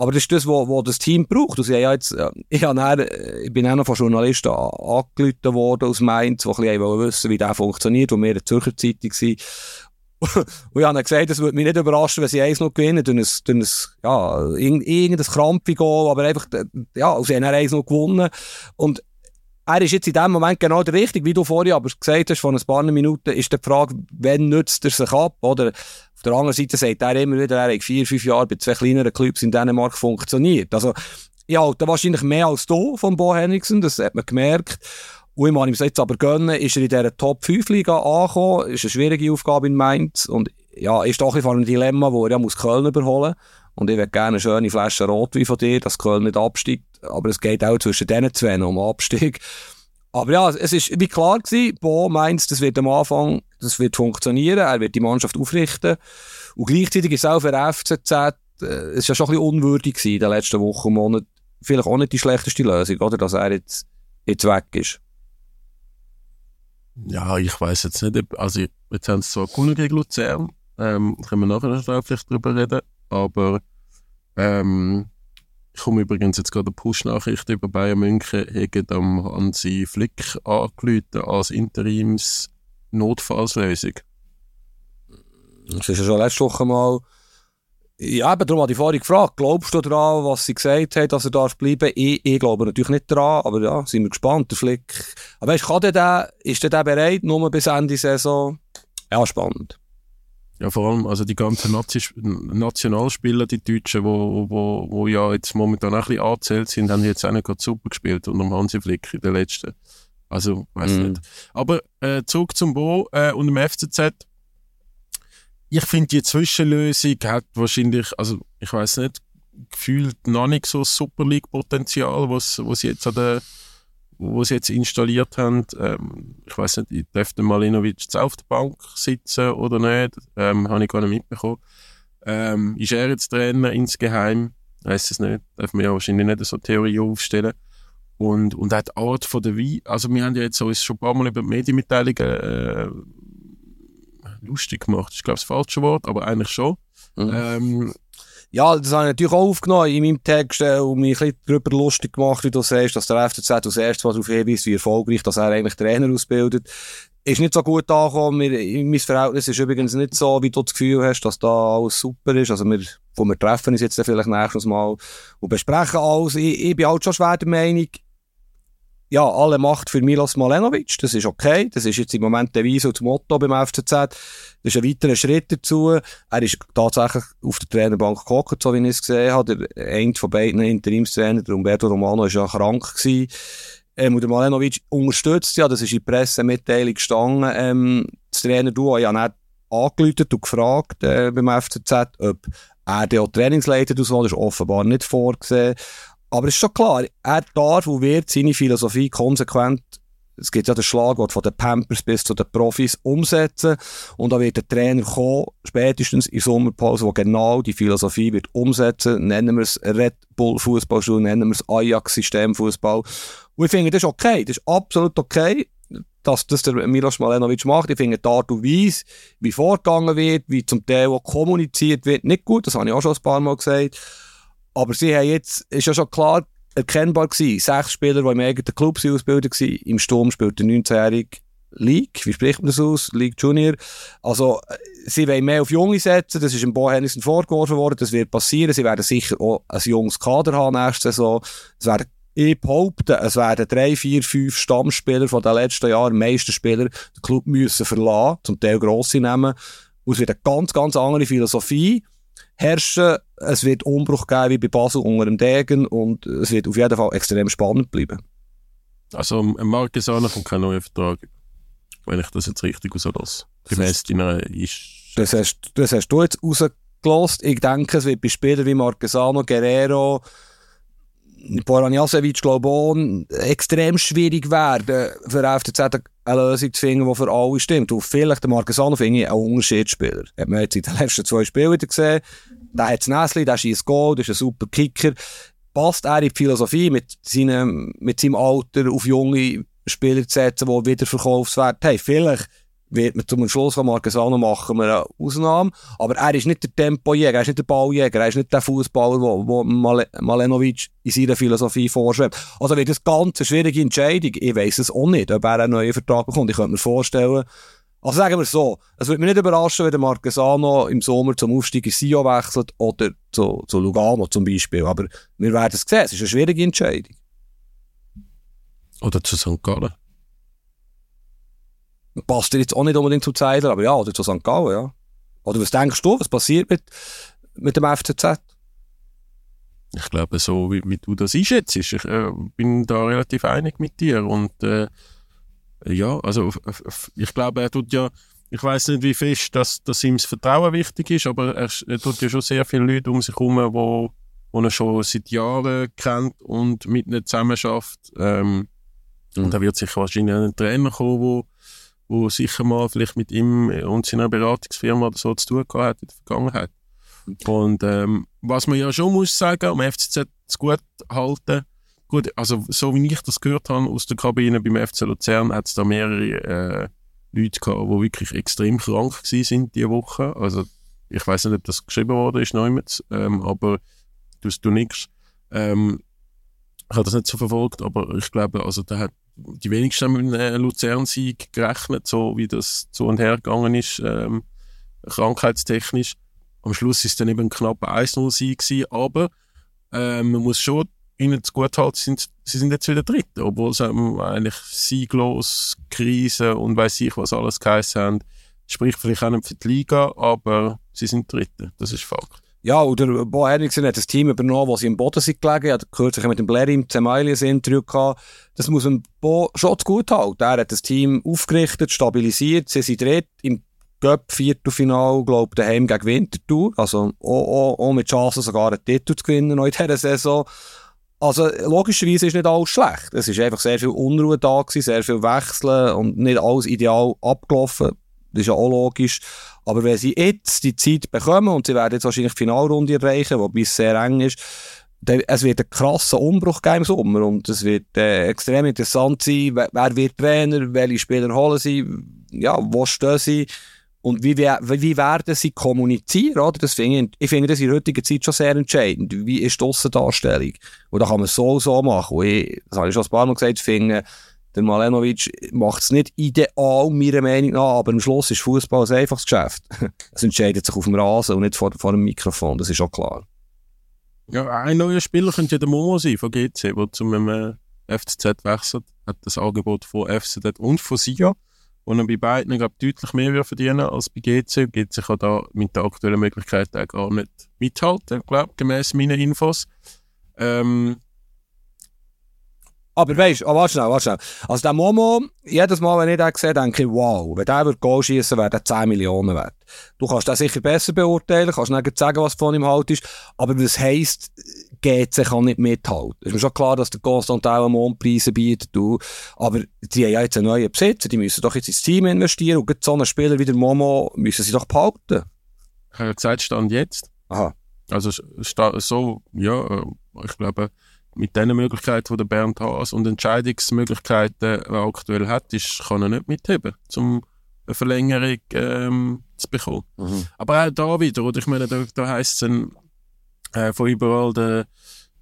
Aber das ist das, was das Team braucht. Also, ich, jetzt, äh, ich, dann, äh, ich bin auch noch von Journalisten angerufen worden aus Mainz, die ein bisschen wissen wie das funktioniert, wo wir in der Zürcher Zeitung sind. Und ich habe gesagt, es würde mich nicht überraschen, wenn sie eins noch gewinnen, durch ein, durch ein ja, irgendein Krampf aber einfach, ja, sie haben eins noch gewonnen. Und er ist jetzt in dem Moment genau der Richtige, wie du vorhin aber gesagt hast, vor ein paar Minuten, ist die Frage, wann nützt er sich ab, oder? Auf der anderen Seite sagt er immer wieder, er hat vier, fünf Jahre bei zwei kleineren Clubs in Dänemark funktioniert. Also, ja, da wahrscheinlich mehr als du von Bo Henriksen, das hat man gemerkt. Und ich muss ihm jetzt aber gönnen, ist er in dieser Top-5-Liga angekommen. Ist eine schwierige Aufgabe in Mainz. Und ja, ist doch ein Dilemma, wo er ja muss Köln überholen Und ich würde gerne eine schöne Flasche Rotwein von dir, dass Köln nicht absteigt. Aber es geht auch zwischen diesen zwei um Abstieg. Aber ja, es ist wie klar gewesen, Bo Mainz, das wird am Anfang, das wird funktionieren. Er wird die Mannschaft aufrichten. Und gleichzeitig ist auch für FCZ, äh, es ist ja schon ein bisschen unwürdig gewesen in den letzten Wochen und Monaten. Vielleicht auch nicht die schlechteste Lösung, oder? Dass er jetzt, jetzt weg ist.
Ja, ich weiß jetzt nicht, also jetzt haben sie zwar gewonnen gegen Luzern, ähm, können wir nachher vielleicht drüber reden, aber Ähm, ich komme übrigens jetzt gerade eine Push-Nachricht über Bayern München, haben am Hansi Flick angerufen als Interims-Notfallslösung.
Das ist ja schon letzte Woche mal. Ja, eben darum habe ich vorhin gefragt, glaubst du daran, was sie gesagt hat, dass er darf bleiben? Ich, ich glaube natürlich nicht daran, aber ja, sind wir gespannt, der Flick. Aber weißt, kann der, der ist der, der bereit, nur bis Ende Saison? Ja, spannend.
Ja, vor allem, also die ganzen Nazi Nationalspieler, die Deutschen, wo, wo, wo ja jetzt momentan auch ein bisschen angezählt sind, haben jetzt auch nicht gerade super gespielt unter dem Hansi Flick in der letzten. Also, weiß mm. nicht. Aber äh, zurück zum Bo äh, und dem FCZ ich finde, die Zwischenlösung hat wahrscheinlich, also ich weiß nicht, gefühlt noch nicht so Super League-Potenzial, was, was sie jetzt an der wo sie jetzt installiert haben. Ähm, ich weiß nicht, ich dürfte Malinovic jetzt auf der Bank sitzen oder nicht. Ähm, Habe ich gar nicht mitbekommen. Ähm, ist er jetzt Trainer insgeheim? Weiß es nicht. Darf man ja wahrscheinlich nicht so Theorie aufstellen. Und, und auch die Art von der Wein, also wir haben ja jetzt uns schon ein paar Mal über die Medienmitteilungen äh, lustig gemacht, ist glaube ich das falsche Wort, aber eigentlich schon. Mhm. Ähm,
ja, das habe ich natürlich auch aufgenommen in meinem Text äh, und mich ein bisschen darüber lustig gemacht, wie du sagst, dass der FCZ als erstes mal darauf hinweist, wie erfolgreich dass er eigentlich Trainer ausbildet. Ist nicht so gut angekommen. mein Verhältnis ist übrigens nicht so, wie du das Gefühl hast, dass da alles super ist. Also wir, wo wir treffen uns jetzt vielleicht nächstes Mal und besprechen alles. Ich, ich bin halt schon schwer der Meinung, ja, alle Macht für Milos Malenovic, das ist okay, das ist jetzt im Moment der Weise und das Motto beim FCZ, das ist ein weiterer Schritt dazu. Er ist tatsächlich auf der Trainerbank gehockt, so wie ich es gesehen habe. Der eine von beiden Interimstrainer, der Umberto Romano, ist ja krank gewesen. Ähm, und der Malenovic unterstützt ja, das ist in der Pressemitteilung gestanden, ähm, das Trainer-Duo ja nicht angeläutet und gefragt äh, beim FCZ, ob er der Trainingsleiter das ist offenbar nicht vorgesehen. Aber es ist schon klar, er darf und wird seine Philosophie konsequent, es gibt ja das Schlagwort von den Pampers bis zu den Profis, umsetzen. Und da wird der Trainer kommen, spätestens in Sommerpause, der genau die Philosophie wird umsetzen. Nennen wir es Red Bull Fußballschule, nennen wir es Ajax-System Fußball. Und ich finde, das ist okay. Das ist absolut okay dass das der Milos Malenovic macht. Ich finde die Art und Weise, wie vorgegangen wird, wie zum Teil auch kommuniziert wird, nicht gut. Das habe ich auch schon ein paar Mal gesagt. Aber sie haben jetzt, ist ja schon klar erkennbar gewesen, sechs Spieler, die im eigenen Club ausgebildet waren. Im Sturm spielt der 19-jährige League, wie spricht man das aus? League Junior. Also, sie wollen mehr auf Junge setzen, das ist im Bo Henderson vorgeworfen worden, das wird passieren. Sie werden sicher auch ein junges Kader haben nächste Saison. Es werden, ich behaupte, es werden drei, vier, fünf Stammspieler von den letzten Jahren, meisten Spieler, den Club müssen verlassen, zum Teil grosse nehmen. Und es wird eine ganz, ganz andere Philosophie herrschen. Es wird Umbruch geben wie bei Basel unter dem Degen und es wird auf jeden Fall extrem spannend bleiben.
Also Marquesano kommt kein neuer Vertrag, wenn ich das jetzt richtig rauslasse. Gemäss deiner
ist... Das hast, das hast du jetzt rausgelassen. Ich denke, es wird bei Spielern wie Marquesano, Guerrero, Boran Jasewitsch, glaube ich, extrem schwierig werden, für FCZ eine Lösung zu finden, die für alle stimmt. Und vielleicht der Marquesano finde ich ein Unterschiedsspieler. Hat man jetzt in den letzten zwei Spielen wieder gesehen. Der hat das Näsli, der schießt Goal, der ist ein super Kicker. Passt er in die Philosophie mit seinem, mit seinem Alter auf junge Spieler zu setzen, die wieder Verkaufswert haben? Vielleicht wird man zum Schluss von Marquesano machen wir eine Ausnahme. Aber er ist nicht der Tempojäger, er ist nicht der Balljäger, er ist nicht der Fußballer, wo, Mal Malenovic in seiner Philosophie vorschreibt. Also wird das ganz eine schwierige Entscheidung. Ich weiß es auch nicht, ob er einen neuen Vertrag bekommt. Ich könnte mir vorstellen, also sagen wir so, es würde mich nicht überraschen, wenn der Marquesano im Sommer zum Aufstieg in Sio wechselt oder zu, zu Lugano zum Beispiel. Aber wir werden es sehen, es ist eine schwierige Entscheidung.
Oder zu St. Gallen
passt jetzt auch nicht unbedingt zum Zeidler, aber ja, oder zu St. Gallen, ja. Oder was denkst du, was passiert mit, mit dem FCZ?
Ich glaube, so wie, wie du das einschätzt, ich äh, bin da relativ einig mit dir und äh, ja, also ich glaube, er tut ja, ich weiß nicht, wie fest dass, dass ihm das Vertrauen wichtig ist, aber er, er tut ja schon sehr viele Leute um sich herum, wo, wo er schon seit Jahren kennt und mit ihnen zusammen schafft. Ähm, mhm. Und da wird sicher wahrscheinlich ein Trainer kommen, wo wo sicher mal vielleicht mit ihm und seiner Beratungsfirma oder so zu tun gehabt hat in der Vergangenheit. Und ähm, was man ja schon muss sagen, um FCZ zu gut halten, gut, also so wie ich das gehört habe aus der Kabine beim FC Luzern, hat es da mehrere äh, Leute gehabt, die wirklich extrem krank sind diese Woche. Also ich weiß nicht, ob das geschrieben worden ist, ähm, aber du, du nix. Ähm, ich habe das nicht so verfolgt, aber ich glaube, also da hat die wenigsten mit einem Luzern-Sieg gerechnet, so wie das so und her gegangen ist, ähm, krankheitstechnisch. Am Schluss ist dann eben ein knapper 1-0-Sieg gewesen, aber ähm, man muss schon ihnen zu gut halten, sind, sie sind jetzt wieder Dritte, obwohl sie eigentlich sieglos, Krise und weiß ich was alles geheißen haben. Spricht vielleicht auch nicht für die Liga, aber sie sind Dritte, das ist Fakt.
Ja, oder Bo Henriksen hat das Team übernommen, wo sie im Boden sind gelegen. Er hat kürzlich mit dem Blair im Zemaili ein Interview gehabt. Das muss man Bo schon zu gut halten. Er hat das Team aufgerichtet, stabilisiert. Sie sind dritt im Cup Viertelfinal, glaube ich, daheim gegen Winterthur. Also, auch, auch, auch mit Chancen sogar einen Titel zu gewinnen in dieser Saison. Also, logischerweise ist nicht alles schlecht. Es ist einfach sehr viel Unruhe da gewesen, sehr viel Wechseln und nicht alles ideal abgelaufen. Das ist ja auch logisch. Aber wenn sie jetzt die Zeit bekommen und sie werden jetzt wahrscheinlich die Finalrunde erreichen, wobei es sehr eng ist, dann, es wird einen krassen Umbruch geben im Sommer und es wird äh, extrem interessant sein, wer, wer wird Trainer, welche Spieler holen sie, ja, wo stehen sie und wie, wie, wie werden sie kommunizieren, oder? Das finde ich, ich finde das in der heutigen Zeit schon sehr entscheidend. Wie ist die Aussendarstellung? Und da kann man so so machen. Ich, das habe ich schon ein paar Mal gesagt, finde, der Malenovic macht es nicht ideal, meiner Meinung nach, aber am Schluss ist Fußball ein einfaches Geschäft. Es entscheidet sich auf dem Rasen und nicht vor, vor dem Mikrofon, das ist auch klar.
Ja, ein neuer Spieler könnte ja der Momo sein von GC, der zum äh, FCZ wechselt. Hat das Angebot von FCZ und von SIA, wo er bei beiden glaub, deutlich mehr verdienen als bei GC. GC kann da mit der aktuellen Möglichkeit auch gar nicht mithalten, glaube gemäß meinen Infos. Ähm,
Aber weißt du, oh, warte schnell, warte schnell. Also der Momo, jedes Mal, wenn ich den sehe, denke ich, wow, wenn der würde Goal schießen, wäre der 10 Millionen wert. Du kannst den sicher besser beurteilen, kannst nicht sagen, was von ihm halt ist, aber das heisst, GC kann nicht mithalten. Es ist mir schon klar, dass der Constant auch Mondpreise bietet, du. aber die haben ja jetzt einen neuen Besitzer, die müssen doch jetzt ins Team investieren und so einen Spieler wie der Momo müssen sie doch behalten.
ich habe ja gesagt, Stand jetzt.
Aha.
Also so, ja, äh, ich glaube, mit den Möglichkeiten, die der Bernd Haas und Entscheidungsmöglichkeiten, die er aktuell hat, ist, kann er nicht mitheben, um eine Verlängerung ähm, zu bekommen.
Mhm.
Aber auch da wieder, oder? Ich meine, da, da heisst es dann äh, von überall der,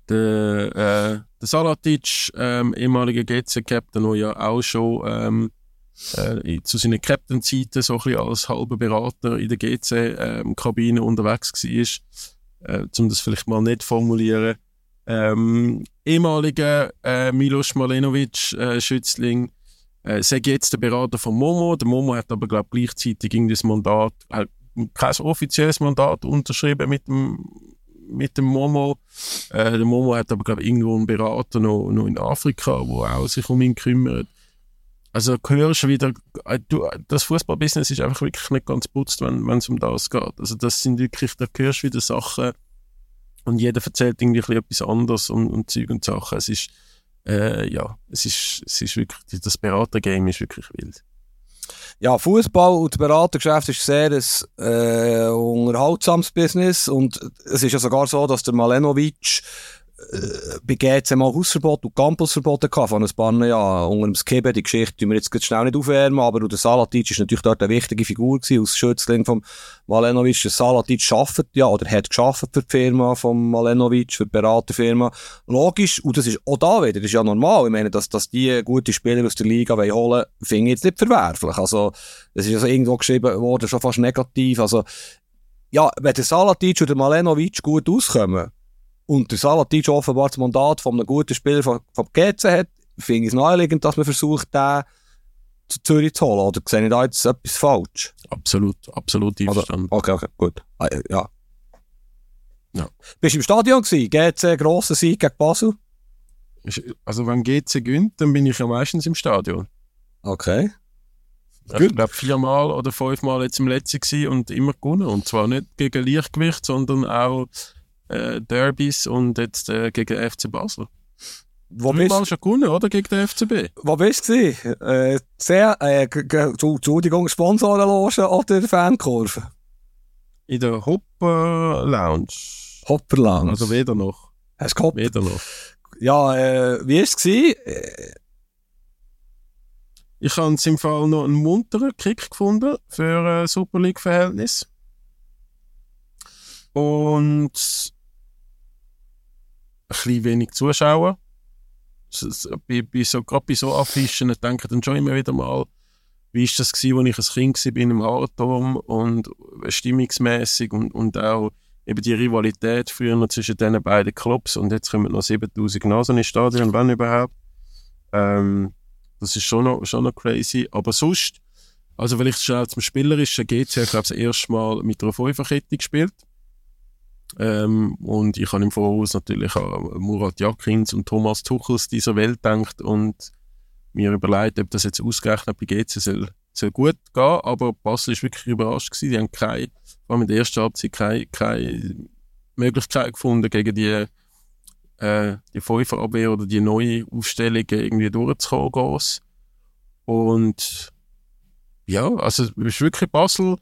der, äh, der Salatic, ähm, ehemaliger GC-Captain, der ja auch schon ähm, äh, zu seinen Captain-Zeiten so ein bisschen als halber Berater in der GC-Kabine unterwegs war, äh, um das vielleicht mal nicht zu formulieren. Ähm, ehemaliger äh, Milos Malenovic, äh, äh, sei jetzt der Berater von Momo. Der Momo hat aber, glaube gleichzeitig irgendwie das Mandat, äh, kein offizielles Mandat unterschrieben mit dem, mit dem Momo. Äh, der Momo hat aber, glaube irgendwo einen Berater noch, noch in Afrika, der auch sich um ihn kümmert. Also hörst wieder, äh, du, das Fußballbusiness ist einfach wirklich nicht ganz putzt, wenn es um das geht. Also das sind wirklich, da hörst du wieder Sachen und jeder erzählt irgendwie ein etwas anderes und, und Zeug und Sachen. Es ist, äh, ja, es ist, es ist wirklich, das Beratergame ist wirklich wild.
Ja, Fußball und das Beratergeschäft ist sehr ein äh, unterhaltsames Business und es ist ja sogar so, dass der Malenovic bei GC mal Hausverbot und Campusverbot hatte von ein paar Jahren unter dem Skibe. Die Geschichte tun wir jetzt schnell nicht aufwärmen, aber der Salatic ist natürlich dort eine wichtige Figur gewesen, als Schützling vom Malenovic. Der Salatic arbeitet ja, oder hat geschafft für die Firma vom Malenovic, für die Beraterfirma. Logisch, und das ist auch da wieder, das ist ja normal. Ich meine, dass, dass die gute Spieler aus der Liga wollen holen finde ich jetzt nicht verwerflich. Also, das ist also irgendwo geschrieben worden, schon fast negativ. Also, ja, wenn der Salatic und der Malenovic gut auskommen, und der Salatic offenbar das Mandat von einem guten Spieler vom, vom GC hat, finde ich es naheliegend, dass man versucht, den zu Zürich zu holen. Oder sehe ich da jetzt etwas falsch?
Absolut, absolut einverstanden.
okay, okay, gut. Ah, ja.
Ja.
Bist du im Stadion gewesen? GC, grosser Sieg gegen Basel?
Also wenn GC gewinnt, dann bin ich ja meistens im Stadion.
Okay.
Ich glaube viermal oder fünfmal jetzt im letzten und immer gewonnen. Und zwar nicht gegen Leichtgewicht, sondern auch äh, Derbys und jetzt äh, gegen FC Basel.
Wo bist,
Dreimal schon gewonnen, oder? Gegen den FCB.
wo bist du? Äh, sehr, äh, Entschuldigung, Sponsorenloge oder Fankurve?
In der Hopper Lounge.
Hopperland.
Also weder noch.
Hast du gehoppt?
Weder noch.
Ja, äh, wie war es? Äh,
Ich habe es im Fall noch einen munteren Kick gefunden für äh, Super League-Verhältnis. Und bisschen wenig Zuschauer. Bei, bei so, gerade bei so Affischen denke ich dann schon immer wieder mal, wie ist das gewesen, als ich ein Kind war im Hardturm und stimmungsmäßig und, und auch eben die Rivalität früher noch zwischen diesen beiden Clubs und jetzt kommen noch 7000 Nasen ins Stadion, wenn überhaupt. Ähm, das ist schon noch, schon noch crazy. Aber sonst, also weil ich schnell zum Spielerischen GC, ich habe das erste Mal mit einer Fünferkette gespielt. Ähm, und ich habe im Voraus natürlich an Murat Jakins und Thomas Tuchels dieser Welt gedacht und mir überlegt, ob das jetzt ausgerechnet bei GC soll, soll gut gehen. Aber Basel war wirklich überrascht. Gewesen. Die haben keine, vor allem in der ersten Halbzeit keine, keine Möglichkeit gefunden, gegen die, äh, die Fünferabwehr oder die neue Aufstellung irgendwie durchzukommen. Gross. Und ja, also es ist wirklich Basel,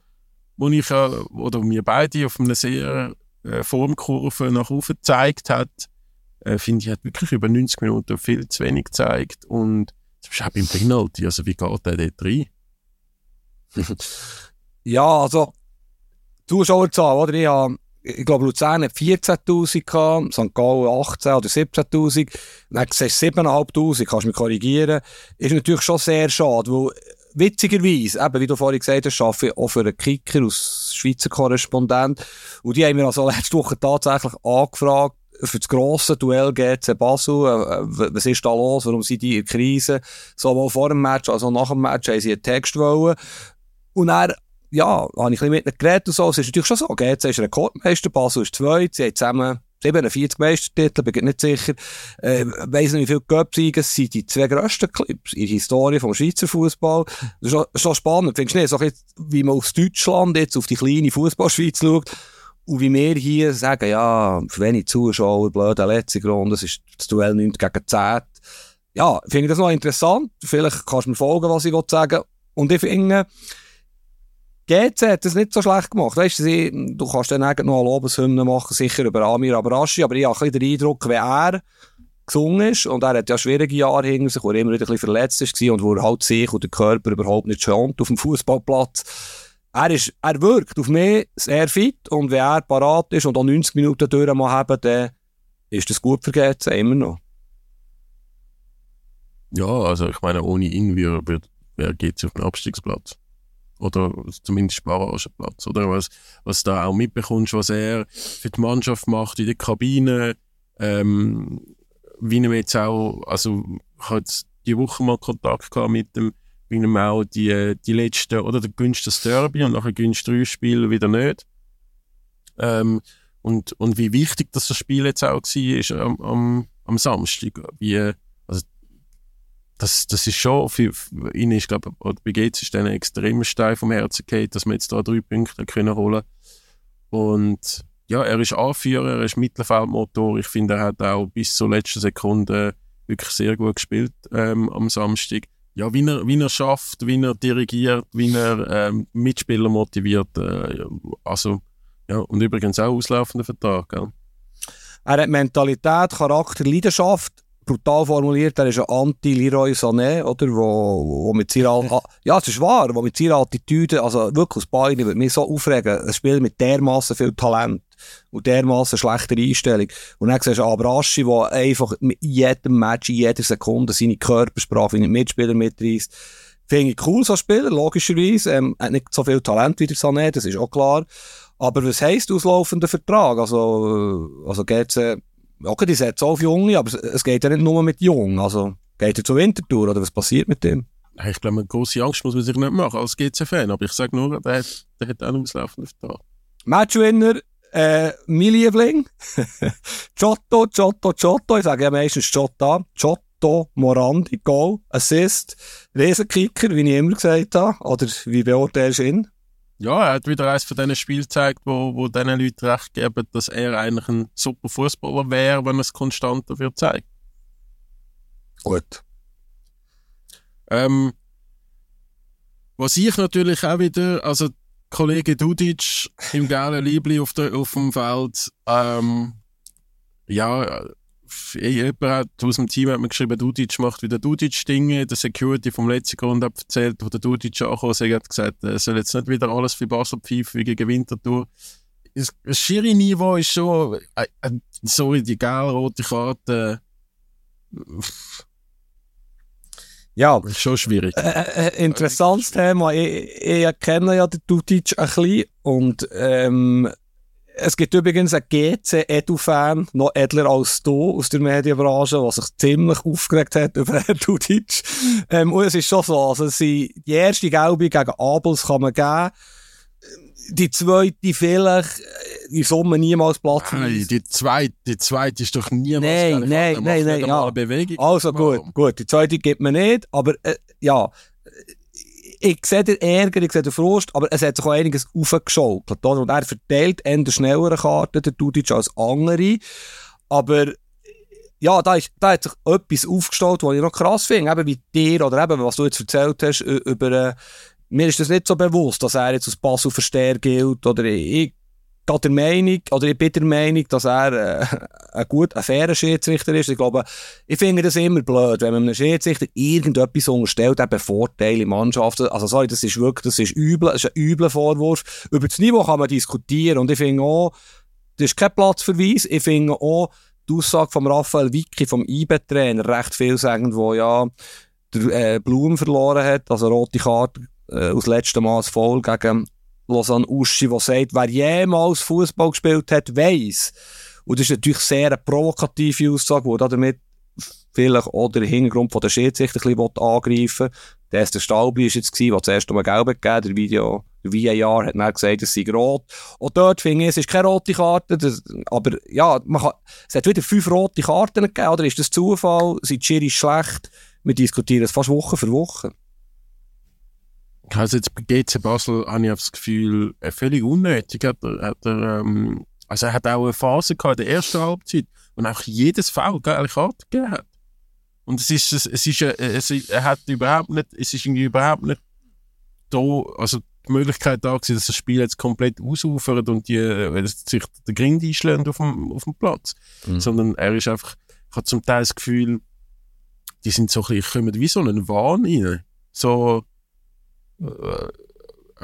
wo ich äh, oder mir beide auf einer sehr äh, Formkurve nach oben gezeigt hat, äh, finde ich, hat wirklich über 90 Minuten viel zu wenig gezeigt und zum Beispiel auch beim Penalty, also wie geht der dort rein?
ja, also Zuschauerzahl, oder? Ich, habe, ich glaube, Luzern hat 14'000 gehabt, St. Gallen 18 oder 17'000. Dann siehst du 7'500, kannst du mich korrigieren. Ist natürlich schon sehr schade, weil witzigerweise, eben, wie du vorhin gesagt hast, arbeite ich auch für einen Kicker als Schweizer Korrespondent. Und die haben mir also letzte Woche tatsächlich angefragt, für das grosse Duell GC Basel, äh, was ist da los, warum sind die in Krise? Sowohl vor dem Match als auch nach dem Match haben sie einen Text wollen. Und dann, ja, habe ich ein bisschen mit ihnen geredet und so. Es ist natürlich schon so, GC ist Rekordmeister, Basel ist zweit, sie haben zusammen 47 Meistertitel, bin ich nicht sicher. Äh, weiss nicht, wie viele Cup-Siege sind die zwei grössten Clips in der Historie vom Schweizer Fußball. Das ist schon, spannend, findest du nicht? So jetzt, wie man aus Deutschland jetzt auf die kleine Fußballschweiz schaut und wie wir hier sagen, ja, für wenig Zuschauer, blöde letzte Grund, das ist das Duell 9 gegen 10. Ja, finde ich das noch interessant. Vielleicht kannst du mir folgen, was ich sagen will. Und ich finde, GC hat das nicht so schlecht gemacht. Weißt du, du kannst dann noch eine Lobeshymne machen, sicher über Amir Abraschi, aber ich habe den Eindruck, wenn er gesungen ist, und er hat ja schwierige Jahre hinter sich, wo er immer wieder ein verletzt ist und wo er halt sich und den Körper überhaupt nicht schont auf dem Fußballplatz. Er, ist, er wirkt auf mich sehr fit und wenn er parat ist und auch 90 Minuten durch mal haben, dann ist das gut für GC, immer noch.
Ja, also ich meine, ohne ihn wäre, wäre GC auf den Abstiegsplatz oder zumindest Barrageplatz, oder was, was da auch mitbekommst, was er für die Mannschaft macht in der Kabine, ähm, wie ihm jetzt auch, also ich hatte jetzt die Woche mal Kontakt gehabt mit dem, wie ihm auch die, die letzten, oder der günstigste Derby und nachher günstigste drei Spiele wieder nicht. Ähm, und, und wie wichtig das, Spiel jetzt auch war am, am, am Samstag. Wie, das, das ist schon, für, für ihn ist, glaube ich, bei Gates ist ein extremer Stein vom Herzen gefallen, dass wir jetzt da drei Punkte können holen Und ja, er ist Anführer, er ist Mittelfeldmotor. Ich finde, er hat auch bis zur letzten Sekunde wirklich sehr gut gespielt ähm, am Samstag. Ja, wie er, wie er schafft, wie er dirigiert, wie er ähm, Mitspieler motiviert. Äh, also, ja, und übrigens auch auslaufender Vertrag. Gell?
Er hat Mentalität, Charakter, Leidenschaft brutal formuliert, er ist ein Anti-Leroy Sané, oder, wo, wo mit seiner, ja, es ist wahr, wo mit seiner Attitüde, also wirklich aus Beinen, würde mich so aufregen, ein Spiel mit dermaßen viel Talent und dermaßen schlechter Einstellung. Und dann siehst du Abraschi, der einfach mit jedem Match, in jeder Sekunde seine Körpersprache in den Mitspieler mitreißt. Finde ich cool, so Spieler, logischerweise. Ähm, hat nicht so viel Talent wie der Sané, das ist auch klar. Aber was heisst auslaufender Vertrag? Also, also geht's, äh, okay, die setzt auf Junge, aber es geht ja nicht nur mit Jungen. Also geht er zur Wintertour oder was passiert mit dem?
Ich glaube, eine große Angst muss man sich nicht machen als GC-Fan, aber ich sage nur, der hat, der hat auch einen auslaufenden Vertrag.
Matchwinner, äh, mein Liebling, Giotto, Giotto, Giotto, ich sage ja meistens Giotto, Giotto, Morandi, Goal, Assist, Riesenkicker, wie ich immer gesagt habe, oder wie beurteilst du ihn?
Ja, er hat wieder eines von diesen Spielen gezeigt, wo, wo diesen Leuten recht geben, dass er eigentlich ein super Fußballer wäre, wenn er es konstant dafür zeigt.
Gut.
Ähm, was ich natürlich auch wieder, also Kollege Dudic im geilen Liebli auf, der, auf dem Feld, ähm, ja, jemand aus dem Team hat mir geschrieben, Dudic macht wieder Dudic-Dinge. Der Security vom letzten Grund hat erzählt, wo der Dudic ankam, er hat gesagt, er soll jetzt nicht wieder alles für Basel pfeifen gegen Winterthur. Das Schiri-Niveau ist schon, äh, äh, sorry, die gelb-rote Karte
Ja,
ist schon schwierig.
Äh, äh, interessantes Thema. Ich, ich kenne ja den Tutic ein bisschen und ähm, es gibt übrigens einen GC-Edu-Fan, noch edler als du aus der Medienbranche, der sich ziemlich aufgeregt hat über den Tutic. Ähm, und es ist schon so, also sie, die erste Gelbe gegen Abels kann man geben. Die zweite vielleicht in Summe niemals Platz.
Nein, die zweite, die zweite ist doch niemals
Nein, nein, nein, nein, ja.
Bewegung.
Also gut, gut. Die zweite gibt man nicht, aber äh, ja. Ich sehe den Ärger, ich sehe den Frust, aber es hat sich auch einiges aufgeschaukelt. Und er verteilt eher schnellere Karten, der Dudic, als andere. Aber ja, da, ist, da hat sich etwas aufgestellt, was ich noch krass finde. Eben wie dir oder eben, was du jetzt erzählt hast, über, äh, mir ist das nicht so bewusst, dass er jetzt aus Basel Versteher gilt. Oder ich, bin der Meinung, oder ich bin der Meinung, dass er äh, ein gut, ein fairer Schiedsrichter ist. Ich glaube, ich finde das immer blöd, wenn man einem Schiedsrichter irgendetwas unterstellt, eben Vorteile Mannschaften. Also sorry, das ist wirklich, das ist übel, das ist ein übler Vorwurf. Über das Niveau kann man diskutieren und ich finde auch, das ist kein Platzverweis. Ich finde auch die Aussage von Raphael Vicky, vom IBE-Trainer, recht vielsagend, wo ja der äh, Blum verloren hat, also rote Karte äh, aus letztem Mal als Foul gegen Lausanne Uschi, der sagt, wer jemals Fußball gespielt hat, weiss. Und das ist natürlich sehr eine provokative Aussage, die damit vielleicht auch den Hintergrund der Schiedsrichter ein bisschen angreifen. Der erste Stalbi war jetzt, der zuerst um Gelb gegeben hat. Der Video, der VAR hat dann gesagt, es sei rot. Und dort finde ich, es ist keine rote Karte. Das, aber ja, man kann, es hat wieder fünf rote Karten gegeben. Oder ist das Zufall? Sind die Schiris schlecht? Wir diskutieren es fast Woche für Woche.
Also jetzt bei GC Basel habe ich das Gefühl, äh, völlig unnötig hat er, hat er ähm, also er hat auch eine Phase gehabt in der ersten Halbzeit, wo er auch jedes Foul geile Karte gegeben hat. Und es ist, es, es ist, äh, es, er hat überhaupt nicht, es ist irgendwie überhaupt nicht da, also die Möglichkeit da gewesen, dass das Spiel jetzt komplett ausufert und die, äh, sich der Grind einschlägt auf dem, auf dem Platz.
Mhm.
Sondern er ist einfach, ich habe zum Teil das Gefühl, die sind so ein bisschen, kommen wie so einen Wahn rein. So, äh,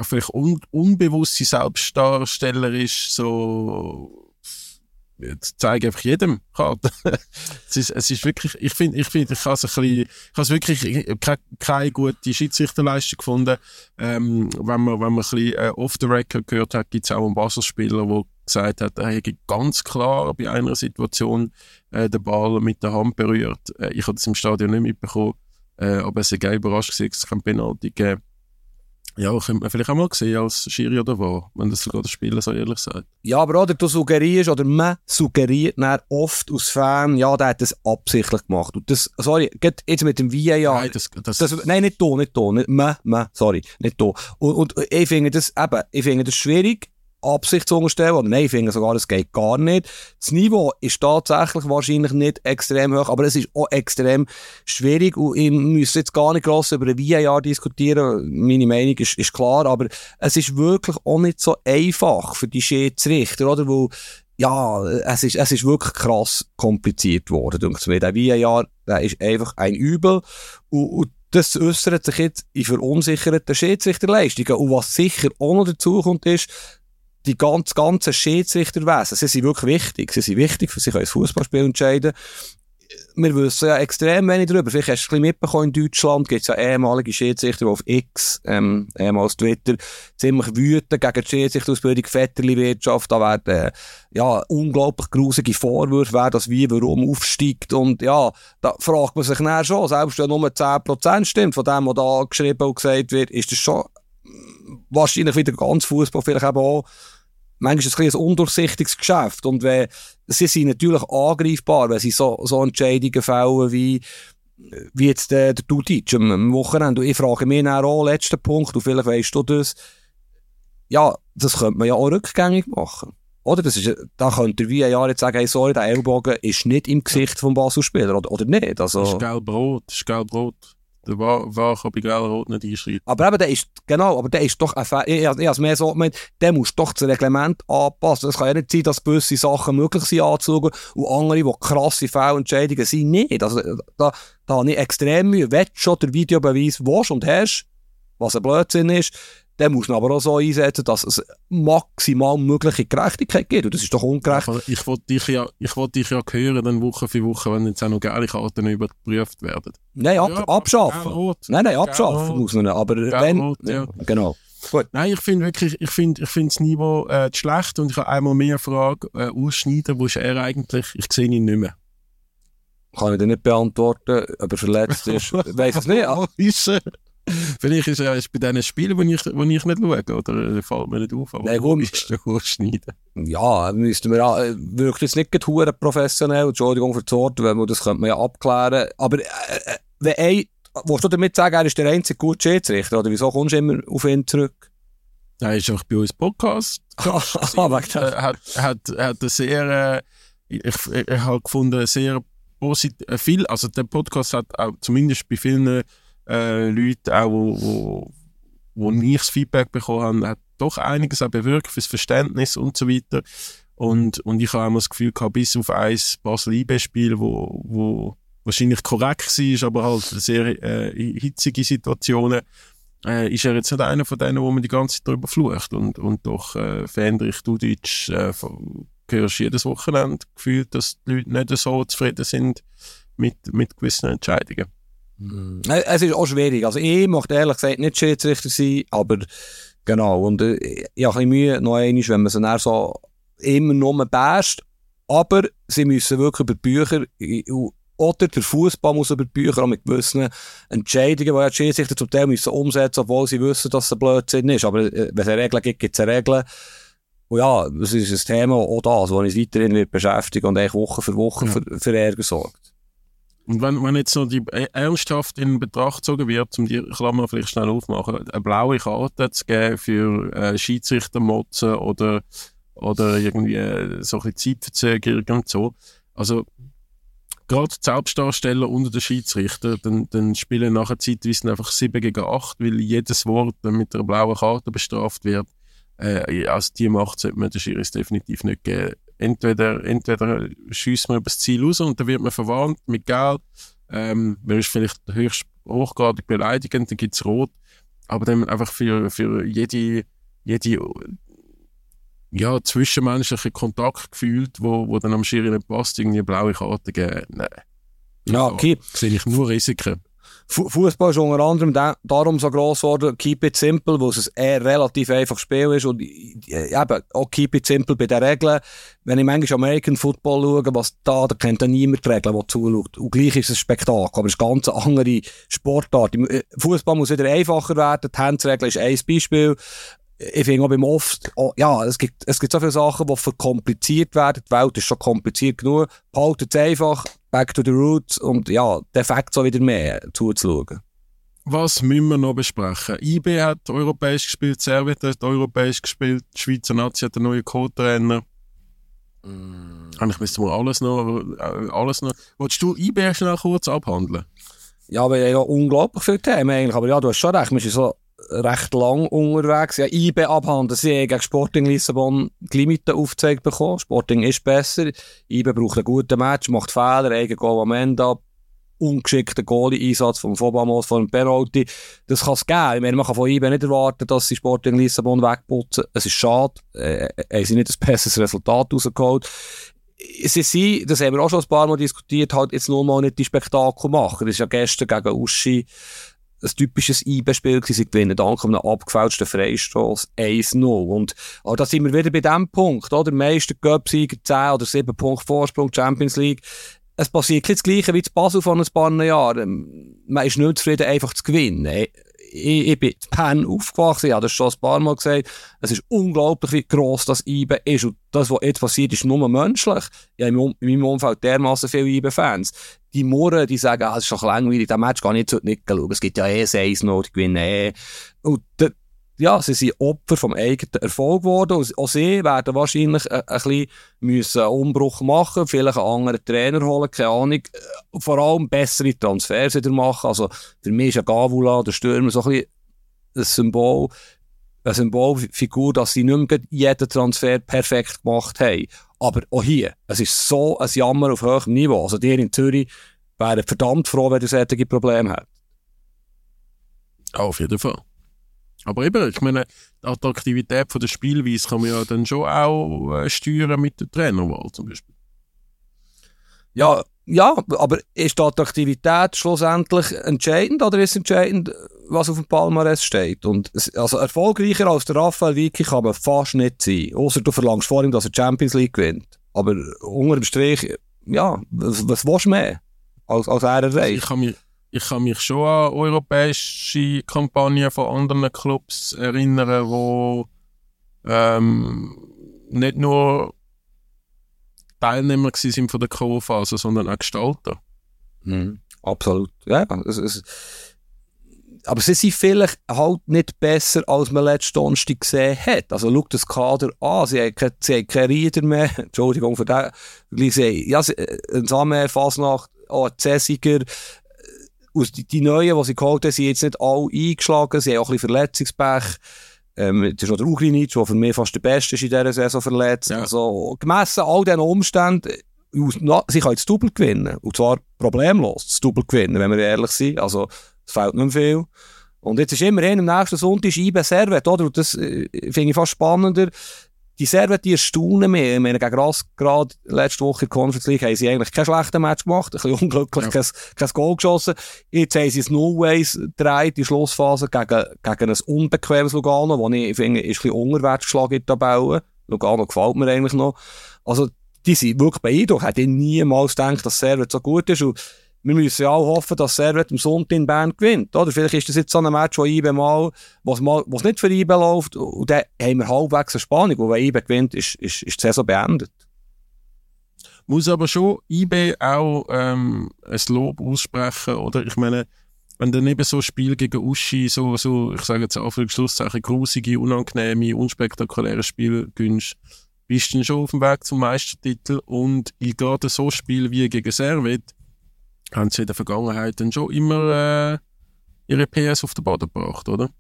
vielleicht un unbewusste Selbstdarstellerisch so jetzt zeige einfach jedem Karte. es, ist, es ist wirklich, ich finde, ich finde, ich habe es ein bisschen, ich habe wirklich keine, keine gute Schiedsrichterleistung gefunden. Ähm, wenn man, wenn man ein bisschen äh, off the record gehört hat, gibt es auch einen Basel-Spieler, der gesagt hat, er hätte ganz klar bei einer Situation äh, den Ball mit der Hand berührt. Äh, ich habe das im Stadion nicht mitbekommen, äh, aber es ist geil überrascht dass es kein Penalty gegeben ja, könnte man vielleicht auch mal sehen als Schiri oder war, wenn das sogar der Spieler so ehrlich sagt.
Ja, aber oder du suggerierst, oder man suggeriert dann oft aus Fan, ja, der hat das absichtlich gemacht. Und das, sorry, geht jetzt mit dem VAR.
Nein, das, das,
Das, nein, nicht da, nicht da, nicht man, man, sorry, nicht da. Und, und ich finde das, eben, ich finde das schwierig, Absicht zu unterstellen, oder nein, ich finde sogar, es geht gar nicht. Das Niveau ist tatsächlich wahrscheinlich nicht extrem hoch, aber es ist auch extrem schwierig und ich muss jetzt gar nicht gross über ein VAR diskutieren, meine Meinung ist, ist klar, aber es ist wirklich auch nicht so einfach für die Schiedsrichter, oder, wo ja, es ist, es ist wirklich krass kompliziert worden, denke mir. Der VAR, der ist einfach ein Übel und, und das äußert sich jetzt in verunsicherten Schiedsrichterleistungen. Und was sicher auch noch dazu kommt, ist, die ganz, ganzen Schiedsrichterwesen, sie sind wirklich wichtig. Sie sind wichtig, für sich ein Fußballspiel entscheiden. Wir wissen ja extrem wenig darüber. Vielleicht hast du ein bisschen mitbekommen, in Deutschland gibt es ja ehemalige Schiedsrichter, die auf X, ähm, ehemals Twitter, ziemlich wüten gegen die Schiedsrichterausbildung, Vetterli-Wirtschaft. Da werden, äh, ja, unglaublich grusige Vorwürfe, wer das wie, warum aufsteigt. Und ja, da fragt man sich dann schon, selbst wenn nur 10% stimmt von dem, was da geschrieben und gesagt wird, ist das schon wahrscheinlich wieder ganz Fußball vielleicht eben auch manchmal ist es ein, ein undurchsichtiges Geschäft und wenn, sie sind natürlich angreifbar, wenn sie so, so Entscheidungen fällen wie wie jetzt der, der Dudic am, Wochenende. Und ich frage mich dann auch, letzter Punkt, und vielleicht weisst du das, ja, das könnte man ja auch rückgängig machen. Oder? Das ist, da könnte der VAR jetzt sagen, hey, sorry, der Ellbogen ist nicht im Gesicht vom Basel-Spieler, oder, oder nicht?
das
Also,
ist gelb-rot, das ist gelb-rot. Der war, kann bei gelb-rot nicht einschreiten.
Aber eben, der ist, genau, aber der ist doch ein Fe- ich, ich, ich hab's mehr so gemeint, der muss doch das Reglement anpassen. Es kann ja nicht sein, dass gewisse Sachen möglich sind anzuschauen und andere, die krasse Fehlentscheidungen sind, nicht. Also, da, da habe ich extrem Mühe. Wenn du schon den Videobeweis willst und hast, was ein Blödsinn ist, dann muss man aber auch so einsetzen, dass es maximal mögliche Gerechtigkeit gibt. Und das ist doch ungerecht.
Aber ich wollte dich ja, ich wollte dich ja hören, dann Woche für Woche, wenn jetzt auch noch Karten überprüft werden.
Nein, ab,
Ja,
abschaffen. Nein, nein, abschaffen muss man. Aber wenn...
Gelb-Rot, ja.
Genau. Gut.
Nein, ich finde wirklich, ich finde, ich finde das Niveau äh, schlecht und ich habe einmal mehr Frage äh, ausschneiden, wo ist er eigentlich? Ich sehe ihn nicht mehr.
Kann ich dir nicht beantworten, ob er verletzt ist. Weiss es nicht.
Wo ist er? Vielleicht ist erst bei diesen Spielen, wo ich, wo ich nicht schaue, oder fällt mir nicht auf. Aber
Nein, gut.
ist der ausschneiden?
Ja, müssten wir äh, wirklich jetzt nicht hure professionell, Entschuldigung für das Wort, man, das könnte man ja abklären. Aber, äh, äh, wenn ein, willst du damit sagen, er ist der einzige gute Schiedsrichter, oder wieso kommst du immer auf ihn zurück?
Er ist auch bei uns Podcast.
Ah.
Er hat, hat, hat eine sehr, äh, ich, ich, ich habe gefunden, sehr positiv, viel, also der Podcast hat auch zumindest bei vielen äh, Leuten, auch wo, wo, wo ich das Feedback bekommen habe, hat doch einiges auch bewirkt fürs Verständnis und so weiter. Und, und ich habe auch das Gefühl gehabt, bis auf ein Basel-IB-Spiel, wo, wo wahrscheinlich korrekt war, aber halt sehr äh, hitzige Situationen, äh, ist er jetzt nicht einer von denen, wo man die ganze Zeit darüber flucht. Und, und doch, äh, Fendrich, du Deutsch, äh, hörst jedes Wochenende gefühlt, dass die Leute nicht so zufrieden sind mit, mit gewissen Entscheidungen.
Äh, Es ist auch schwierig. Also ich möchte ehrlich gesagt nicht Schiedsrichter sein, aber genau. Und äh, ich habe ein bisschen Mühe, noch einmal, wenn man sie dann so immer nur basht. Aber sie müssen wirklich über die Bücher, oder der Fußball muss über die Bücher mit gewissen Entscheidungen, die ja die Schiedsrichter zum Teil müssen umsetzen, obwohl sie wissen, dass es ein Blödsinn ist. Aber äh, wenn es eine Regel gibt, gibt es eine Regel. Und ja, das ist ein Thema, auch das, das uns weiterhin wird beschäftigen und eigentlich Woche für Woche
Ja.
für, für Ärger sorgt.
Und wenn, wenn jetzt noch die äh, ernsthaft in Betracht gezogen wird, um die Klammer vielleicht schnell aufmachen, eine blaue Karte zu geben für äh, Schiedsrichtermotzen oder, oder irgendwie äh, so ein Zeitverzögerung und so. Also, gerade die Selbstdarsteller unter den Schiedsrichter, dann, dann spielen nachher zeitweise einfach 7 gegen 8, weil jedes Wort mit einer blauen Karte bestraft wird. Äh, also die Macht sollte man den Schiris definitiv nicht geben. Entweder, entweder schießt man übers Ziel raus und dann wird man verwarnt mit Geld. Ähm, man ist vielleicht höchst hochgradig beleidigend, dann gibt es Rot. Aber dann einfach für, für jede, jede ja, zwischenmenschliche Kontakt gefühlt, wo, wo dann am Schiri nicht passt, irgendwie eine blaue Karte geben. Nein.
Ja, okay.
Sehe ich nur Risiken.
Fu- Fußball ist unter anderem da, darum so gross geworden, Keep It Simple, wo es ein relativ einfaches Spiel ist und eben auch Keep It Simple bei den Regeln. Wenn ich manchmal American Football schaue, was da, da kennt dann niemand die Regeln, der zuschaut. Und gleich ist es ein Spektakel, aber es ist eine ganz andere Sportart. Fußball muss wieder einfacher werden, die Handsregel ist ein Beispiel. Ich finde auch beim Oft, oh, ja, es gibt, es gibt so viele Sachen, die verkompliziert werden. Die Welt ist schon kompliziert genug. Haltet es einfach, back to the roots und ja, der Fakt so wieder mehr zuzuschauen.
Was müssen wir noch besprechen? IB hat europäisch gespielt, Servet hat europäisch gespielt, die Schweizer Nazi hat einen neuen Co-Trainer. Eigentlich müssten wir alles noch, äh, alles noch. Wolltest du IB schnell kurz abhandeln?
Ja, wir haben ja unglaublich viele Themen eigentlich, aber ja, du hast schon recht, wir sind so recht lang unterwegs. Ja, IB abhandeln, sie haben gegen Sporting Lissabon die Limiten aufgezeigt bekommen. Sporting ist besser, IB braucht einen guten Match, macht Fehler, eigen Goal am Ende ab, ungeschickter Goalie-Einsatz vom Fobamos dem Penalty. Das kann es geben. Ich meine, man kann von IB nicht erwarten, dass sie Sporting Lissabon wegputzen. Es ist schade, äh, haben sie nicht ein besseres Resultat rausgeholt. Sie sind, das haben wir auch schon ein paar Mal diskutiert, halt jetzt nur mal nicht die Spektakel machen. Das ist ja gestern gegen Uschi ein typisches IB-Spiel gewesen. Sie gewinnen dank einem abgefälschten Freistoß 1-0. Und, aber da sind wir wieder bei dem Punkt, oder? Meister, Göpsieger, 10 oder 7 Punkte Vorsprung, Champions League. Es passiert das Gleiche wie zu Basel vor ein paar Jahren. Man ist nicht zufrieden, einfach zu gewinnen. Ich, ich, bin in Penn aufgewachsen, ich habe das schon ein paar Mal gesagt. Es ist unglaublich, wie gross das IBE ist. Und das, was jetzt passiert, ist nur menschlich. Ich habe in meinem- in meinem Umfeld dermaßen viele IBE-Fans. Die Murren, die sagen, ah, es ist doch langweilig, der Match kann ich jetzt heute nicht schauen. Es gibt ja eh 1 noch, die gewinnen eh. Und ja, sie sind Opfer vom eigenen Erfolg geworden. Auch sie werden wahrscheinlich ein, ein bisschen einen Umbruch machen, vielleicht einen anderen Trainer holen, keine Ahnung. Äh, Vor allem bessere Transfers wieder machen. Also, für mich ist ja Gavula, der Stürmer, so ein ein Symbol, eine Symbolfigur, dass sie nicht mehr jeden Transfer perfekt gemacht haben. Aber auch hier, es ist so ein Jammer auf hohem Niveau. Also, die in Zürich wären verdammt froh, wenn ihr solche Probleme habt.
Auf jeden Fall. Aber eben, ich meine, die Attraktivität von der Spielweise kann man ja dann schon auch äh, steuern mit der Trainerwahl zum Beispiel.
Ja, ja, aber ist die Attraktivität schlussendlich entscheidend oder ist entscheidend, was auf dem Palmares steht? Und es- also erfolgreicher als der Raphael Vicky kann man fast nicht sein. Außer du verlangst vor ihm, dass er Champions League gewinnt. Aber unter dem Strich, ja, was, was willst du mehr als, als er
Ich
erreicht?
kann mich, ich kann mich schon an europäische Kampagnen von anderen Clubs erinnern, wo ähm, nicht nur Teilnehmer sind von der Co-Phase, sondern auch Gestalter.
Mhm. Absolut. Ja, es, es, aber sie sind vielleicht halt nicht besser, als man letzten Donnerstag gesehen hat. Also schau das Kader an, sie haben, keine, sie haben keine Rieder mehr. Entschuldigung für den. Sie haben, ja, sie, äh, ein Samer, Fasnacht, auch ein Cäsiger. Aus die, die Neuen, die sie geholt haben, sind jetzt nicht alle eingeschlagen. Sie haben auch ein bisschen Verletzungspech. Ähm, das ist noch der Ugrinic, der für mich fast der Beste ist in dieser Saison verletzt.
Ja.
Also, gemessen all diesen Umständen, sie können das Double gewinnen. Und zwar problemlos das Double gewinnen, wenn wir ehrlich sind. Also, es fehlt nicht viel. Und jetzt ist immerhin am nächsten Sonntag IBE Servet, oder? Und das äh, finde ich fast spannender. Die Servet, die erstaunen mich. Ich meine, gegen Rasgrad letzte Woche in der Conference League haben sie eigentlich kein schlechtes Match gemacht. Ein bisschen unglücklich,
Ja.
kein, kein Goal geschossen. Jetzt haben sie es No-Ways gedreht, die Schlussphase, gegen, gegen ein unbequemes Lugano, das ich finde, ist ein bisschen unterwärts geschlagen in der Tabelle. Lugano gefällt mir eigentlich noch. Also, die sind wirklich beeindruckt. Hätte ich niemals gedacht, dass Servet so gut ist. Und wir müssen ja auch hoffen, dass Servet am Sonntag in Bern gewinnt. Oder? Vielleicht ist das jetzt so ein Match, wo IBE mal, was nicht für IBE läuft. Und dann haben wir halbwegs eine Spannung. Und wenn IBE gewinnt, ist, ist, ist die Saison beendet.
Muss aber schon IB auch ähm, ein Lob aussprechen, oder? Ich meine, wenn dann eben so ein Spiel gegen Uschi, so, so ich sage jetzt Anführungsschlusszeichen, grusige, unangenehme, unspektakuläre Spiel gönnst, bist du schon auf dem Weg zum Meistertitel und in gerade so Spiel wie gegen Servet haben sie in der Vergangenheit dann schon immer äh, ihre PS auf den Boden gebracht, oder?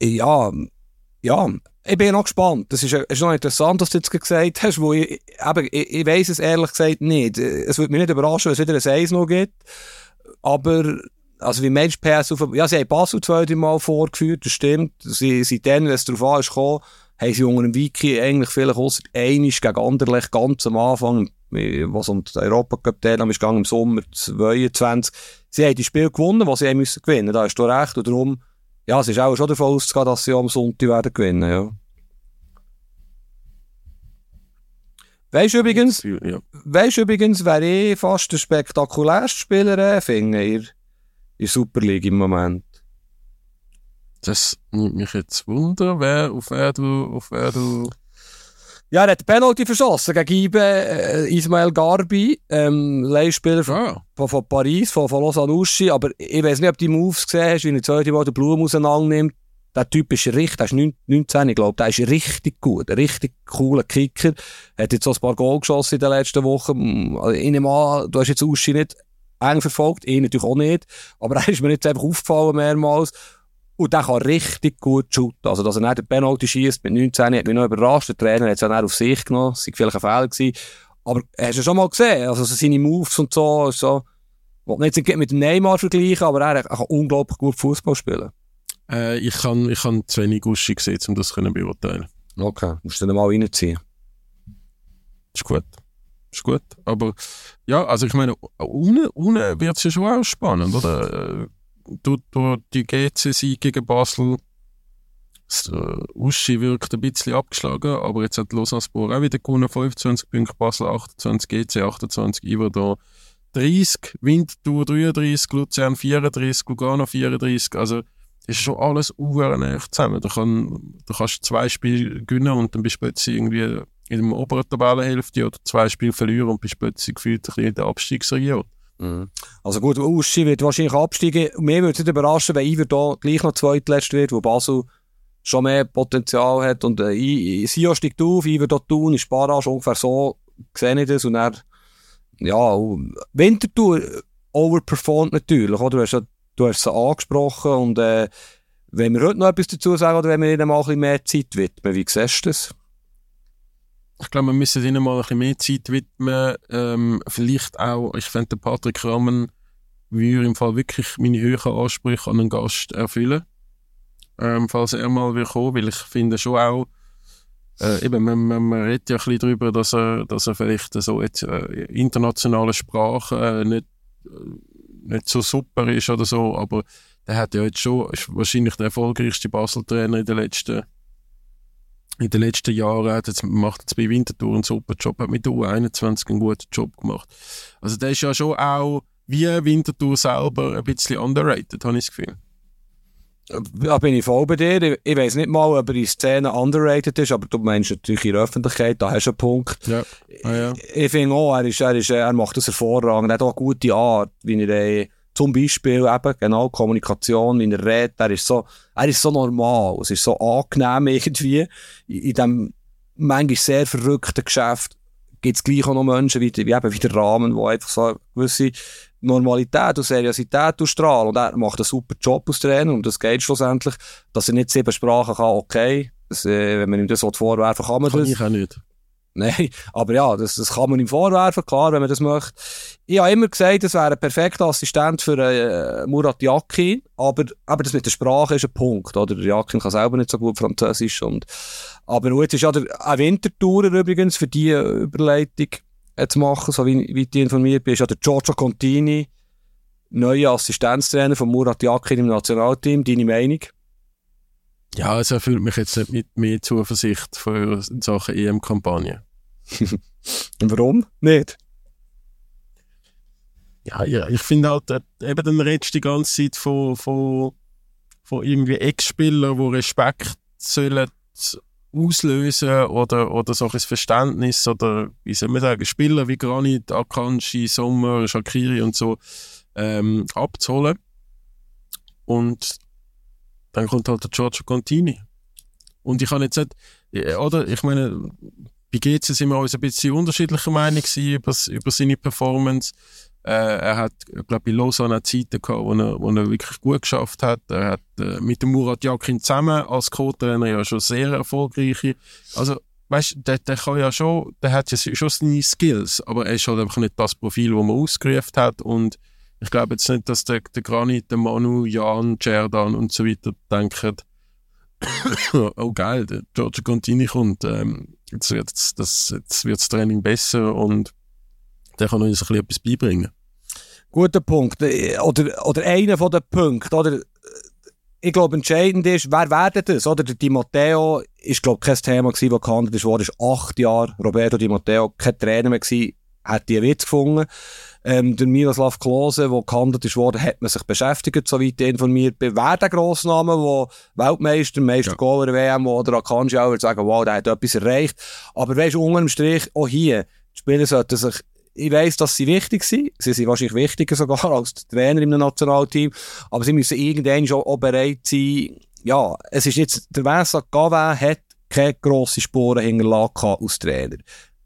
Ja, ja. Ich bin noch gespannt. Das ist, ist noch interessant, was du jetzt gesagt hast, wo ich, eben, ich, ich weiss es ehrlich gesagt nicht. Es würde mich nicht überraschen, wenn es wieder ein 1 noch gibt. Aber, also wie Mensch PS auf, ja, sie haben Basel zwei, drei Mal vorgeführt, das stimmt. Sie, dann, wenn es darauf an ist gekommen, haben sie unter dem Wiki eigentlich vielleicht ausser einisch gegen Anderlecht ganz am Anfang, was um die Europacup teilnahm ist gegangen im Sommer 22. Sie haben die Spiel gewonnen, was sie haben müssen gewinnen. Da hast du recht. Und darum, ja, es ist auch schon davon auszugehen, dass sie am Sonntag werden gewinnen, ja. Weisst du übrigens,
Ja.
weisst du übrigens, wer ich fast der spektakulärste Spieler äh, finde in, in der Super League im Moment?
Das nimmt mich jetzt Wunder, wer, auf wer du, auf wer du
Ja, er hat Penalty verschossen gegen Ibe, äh, Ismael Garbi, ähm, Leihspieler von,
Ah,
von, Paris, von, von Lausanne Uschi. Aber ich weiß nicht, ob du die Moves gesehen hast, wie er zweite Mal den Blumen auseinander nimmt. Der Typ ist richtig, der ist 9 19, ich glaube, der ist richtig gut, ein richtig cooler Kicker. Er hat jetzt auch ein paar Goal geschossen in den letzten Wochen. Also, Ich nehme an, du hast jetzt Uschi nicht eng verfolgt, ich natürlich auch nicht. Aber er ist mir jetzt einfach aufgefallen mehrmals. Und der kann richtig gut shooten. Also, dass er nicht den Penalty schießt mit 19, hat mich noch überrascht. Der Trainer hat es ja dann auf sich genommen. Es war vielleicht ein Fehler gewesen. Aber hast du schon mal gesehen? Also, so seine Moves und so, so, ich will nicht mit dem Neymar vergleichen, aber er kann unglaublich gut Fußball spielen.
äh, ich kann, ich kann zu wenig Uschi gesehen, um das zu beurteilen.
Okay. Musst du dann mal reinziehen.
Ist gut. Ist gut. Aber ja, also ich meine, ohne, ohne wird es ja schon auch spannend, oder? Durch, durch die GC-Sieg gegen Basel, das, äh, Uschi wirkt ein bisschen abgeschlagen, aber jetzt hat Lausanne-Spor auch wieder gewonnen, 25 Punkte, Basel 28, GC 28, Iver da 30, Winterthur 33, Luzern 34, Lugano 34, also ist schon alles uhren zusammen. Da, kann, da kannst du zwei Spiele gewinnen und dann bist du plötzlich irgendwie in der oberen Tabellenhälfte oder zwei Spiele verlieren und bist plötzlich gefühlt ein bisschen in der Abstiegsregion.
Also gut, Uschi wird wahrscheinlich absteigen. Mir würde es nicht überraschen, wenn Iver da gleich noch zweitletzt wird, wo Basel schon mehr Potenzial hat. Und äh, Sio steigt auf, Iver da tun, ist Barrage ungefähr so, sehe ich das. Und er, ja, und Winterthur äh, overperformt natürlich, oder? Du hast, ja- du hast es angesprochen und äh, wenn wir heute noch etwas dazu sagen oder wenn wir ihnen mal ein bisschen mehr Zeit widmen, wie siehst du das?
Ich glaube, wir müssen ihnen mal ein bisschen mehr Zeit widmen. Ähm, vielleicht auch, ich fände, Patrick Rammen würde im Fall wirklich meine höheren Ansprüche an einen Gast erfüllen. ähm, falls er mal will kommen, weil ich finde schon auch, äh, eben, man, man, man redet ja ein bisschen darüber, dass er, dass er vielleicht so jetzt äh, internationale Sprache äh, nicht, äh, nicht so super ist oder so, aber der hat ja jetzt schon, ist wahrscheinlich der erfolgreichste Basel-Trainer in den letzten in den letzten Jahren hat jetzt, macht jetzt bei Winterthur einen super Job, hat mit der U21 einen guten Job gemacht. Also der ist ja schon auch wie Winterthur selber ein bisschen underrated, habe ich das Gefühl.
Da bin ich voll bei dir. Ich, ich weiß nicht mal, ob er in Szenen underrated ist, aber du meinst natürlich in der Öffentlichkeit, da hast du einen Punkt.
Ja. Ah, ja.
Ich, ich finde auch, er, ist, er, ist, er macht das hervorragend. Er hat auch eine gute Art, wie er zum Beispiel eben, genau, Kommunikation, wie er redet. Er ist so, er ist so normal. Es ist so angenehm irgendwie. In, in diesem manchmal sehr verrückten Geschäft gibt es gleich auch noch Menschen wie, wie, eben, wie der Rahmen, die einfach so eine gewisse Normalität und Seriosität ausstrahlen. Und er macht einen super Job als Trainer und das geht schlussendlich, dass er nicht sieben Sprachen kann, okay. Das, äh, wenn man ihm das vorwerfen kann, man
Kann
das.
ich auch nicht.
Nein, aber ja, das, das kann man ihm vorwerfen, klar, wenn man das möchte. Ich habe immer gesagt, es wäre ein perfekter Assistent für äh, Murat Yakin, aber, aber das mit der Sprache ist ein Punkt, oder? Der Yakin kann selber nicht so gut Französisch und, aber jetzt ist ja der, ein Wintertourer übrigens, für die Überleitung äh, zu machen, so wie, wie ich informiert bin, ist ja der Giorgio Contini, neuer Assistenztrainer von Murat Yakin im Nationalteam. Deine Meinung?
Ja, es erfüllt mich jetzt nicht mit mehr Zuversicht für Sachen EM-Kampagne.
Warum nicht?
Ja, ja, ich finde halt, äh, eben dann redest du die ganze Zeit von, von, von irgendwie Ex-Spielern, die Respekt sollen auslösen oder, oder so ein Verständnis oder, wie soll man sagen, Spieler wie Granit, Akanji, Sommer, Shakiri und so ähm, abzuholen. Und dann kommt halt der Giorgio Contini. Und ich kann jetzt nicht, ja, oder, ich meine, bei GC sind wir uns ein bisschen unterschiedlicher Meinung über, über seine Performance. Äh, er hat, glaube bei Lausanne Zeiten gehabt, wo er, wo er wirklich gut geschafft hat. Er hat äh, mit dem Murat Yakin zusammen als Co-Trainer ja schon sehr erfolgreiche. Also, weißt du, der, der kann ja schon, der hat ja schon seine Skills, aber er ist halt einfach nicht das Profil, das man ausgerufen hat. Und ich glaube jetzt nicht, dass der, der Granit, der Manu, Jan, Cerdan und so weiter denken, oh geil, der Giorgio Contini kommt, ähm, jetzt wird das, jetzt wird das Training besser und der kann uns ein bisschen etwas beibringen.
Guter Punkt. Äh, Oder, oder einer von den Punkten. Oder, ich glaube, entscheidend ist, wer werden das? Oder der Di Matteo ist, glaube ich, kein Thema gewesen, das gehandelt wurde. ist acht Jahre. Roberto Di Matteo, kein Trainer mehr gewesen, hat die Witz gefunden. Ähm, der Miroslav Klose, der gehandelt ist worden, hat man sich beschäftigt, soweit informiert bin. Wer der Grossname, der Weltmeister, Meister
Ja.
Goaler WM oder Akanji auch würde sagen, wow, der hat etwas erreicht. Aber weißt du, unter dem Strich, auch hier, die Spieler sollten sich ich weiss, dass sie wichtig sind. Sie sind wahrscheinlich wichtiger sogar als die Trainer im Nationalteam. Aber sie müssen irgendwann schon auch bereit sein. Ja, es ist jetzt, der Vincent Gavin hat keine grossen Spuren hinterlassen als Trainer.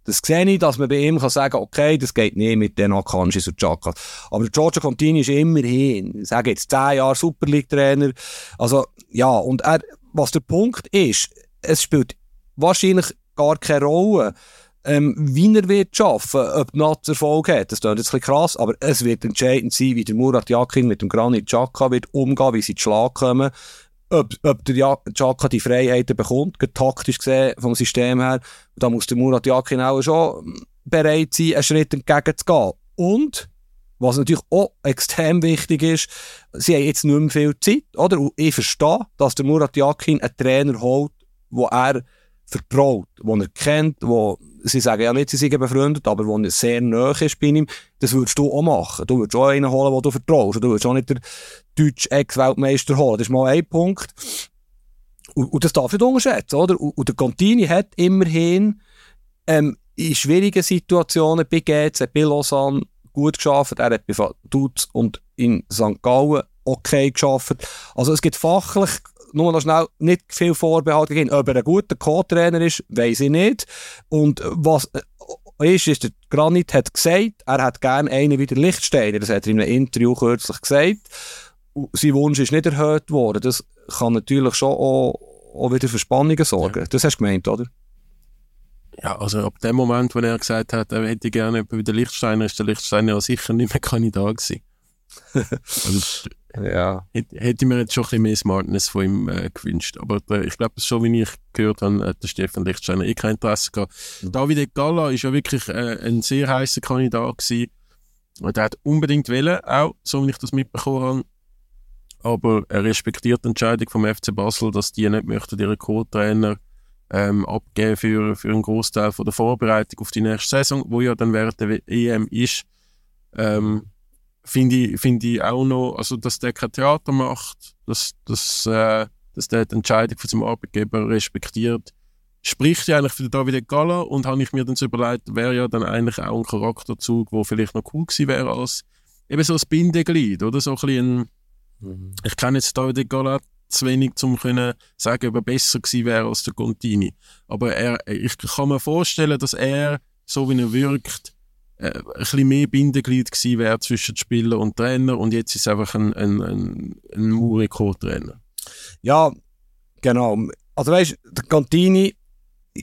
Das sehe ich, dass man bei ihm kann sagen okay, das geht nicht mit den Akanjis und Chakas. Aber Giorgio Contini ist immerhin, ich sage jetzt, 10 Jahre Super League-Trainer. Also, ja, und er, was der Punkt ist, es spielt wahrscheinlich gar keine Rolle, ähm, wie er wird schaffen, ob Nats Erfolg hat. Das klingt jetzt ein krass, aber es wird entscheidend sein, wie der Murat Yakin mit dem Granit Xhaka wird umgehen, wie sie zu Schlag kommen, ob, ob der Ja- Xhaka die Freiheiten bekommt, taktisch gesehen, vom System her. Da muss der Murat Yakin auch schon bereit sein, einen Schritt entgegenzugehen. Und, was natürlich auch extrem wichtig ist, sie haben jetzt nicht mehr viel Zeit, oder? Und ich verstehe, dass der Murat Yakin einen Trainer holt, wo er vertraut, wo er kennt, wo, sie sagen ja nicht, sie seien befreundet, aber wo er sehr nahe ist bei ihm, das würdest du auch machen. Du würdest auch einen holen, den du vertraust. Du würdest auch nicht den deutschen Ex-Weltmeister holen. Das ist mal ein Punkt. Und, und das darf nicht unterschätzen, oder? Und, und der Contini hat immerhin ähm, in schwierigen Situationen bei GC, bei Lausanne gut geschafft. Er hat bei Vaduz und in St. Gallen okay geschafft. Also es gibt fachlich nur noch schnell nicht viel Vorbehalte gegen. Ob er ein guter Co-Trainer ist, weiß ich nicht. Und was äh, ist, ist, der Granit hat gesagt, er hat gerne einen wie der Lichtsteiner. Das hat er in einem Interview kürzlich gesagt. Sein Wunsch ist nicht erhöht worden. Das kann natürlich schon auch, auch wieder für Spannungen sorgen. Das hast du gemeint, oder?
Ja, also ab dem Moment, wo er gesagt hat, er hätte gerne jemanden wie der Lichtsteiner, ist der Lichtsteiner ja sicher nicht mehr Kandidat gewesen. also,
Ja.
hätte, hätte mir jetzt schon ein bisschen mehr Smartness von ihm äh, gewünscht. Aber äh, ich glaube, schon wie ich gehört habe, hat der Stefan Lichtsteiner eh kein Interesse gehabt.
Mhm.
David Galla ist ja wirklich äh, ein sehr heißer Kandidat gewesen. Und er hat unbedingt wählen, auch so wie ich das mitbekommen habe. Aber er respektiert die Entscheidung vom FC Basel, dass die nicht möchten ihren Co-Trainer ähm, abgeben für, für einen Großteil von der Vorbereitung auf die nächste Saison, wo ja dann während der EM ist. Ähm, finde ich, find ich auch noch, also dass der kein Theater macht, dass, dass, äh, dass der die Entscheidung von seinem Arbeitgeber respektiert, spricht ja eigentlich für den David Gala und habe ich mir dann so überlegt, wäre ja dann eigentlich auch ein Charakterzug, wo vielleicht noch cool gewesen wäre als eben so ein Bindeglied oder so ein bisschen ein, ich kenne jetzt David Gala zu wenig, um können sagen, ob er besser gewesen wäre als der Contini. Aber er, ich kann mir vorstellen, dass er, so wie er wirkt, äh, ein bisschen mehr Bindeglied gewesen wäre zwischen Spieler und Trainer und jetzt ist es einfach ein, ein, ein, ein Muriko-Trainer.
Ja, genau. Also weißt du, der Cantini,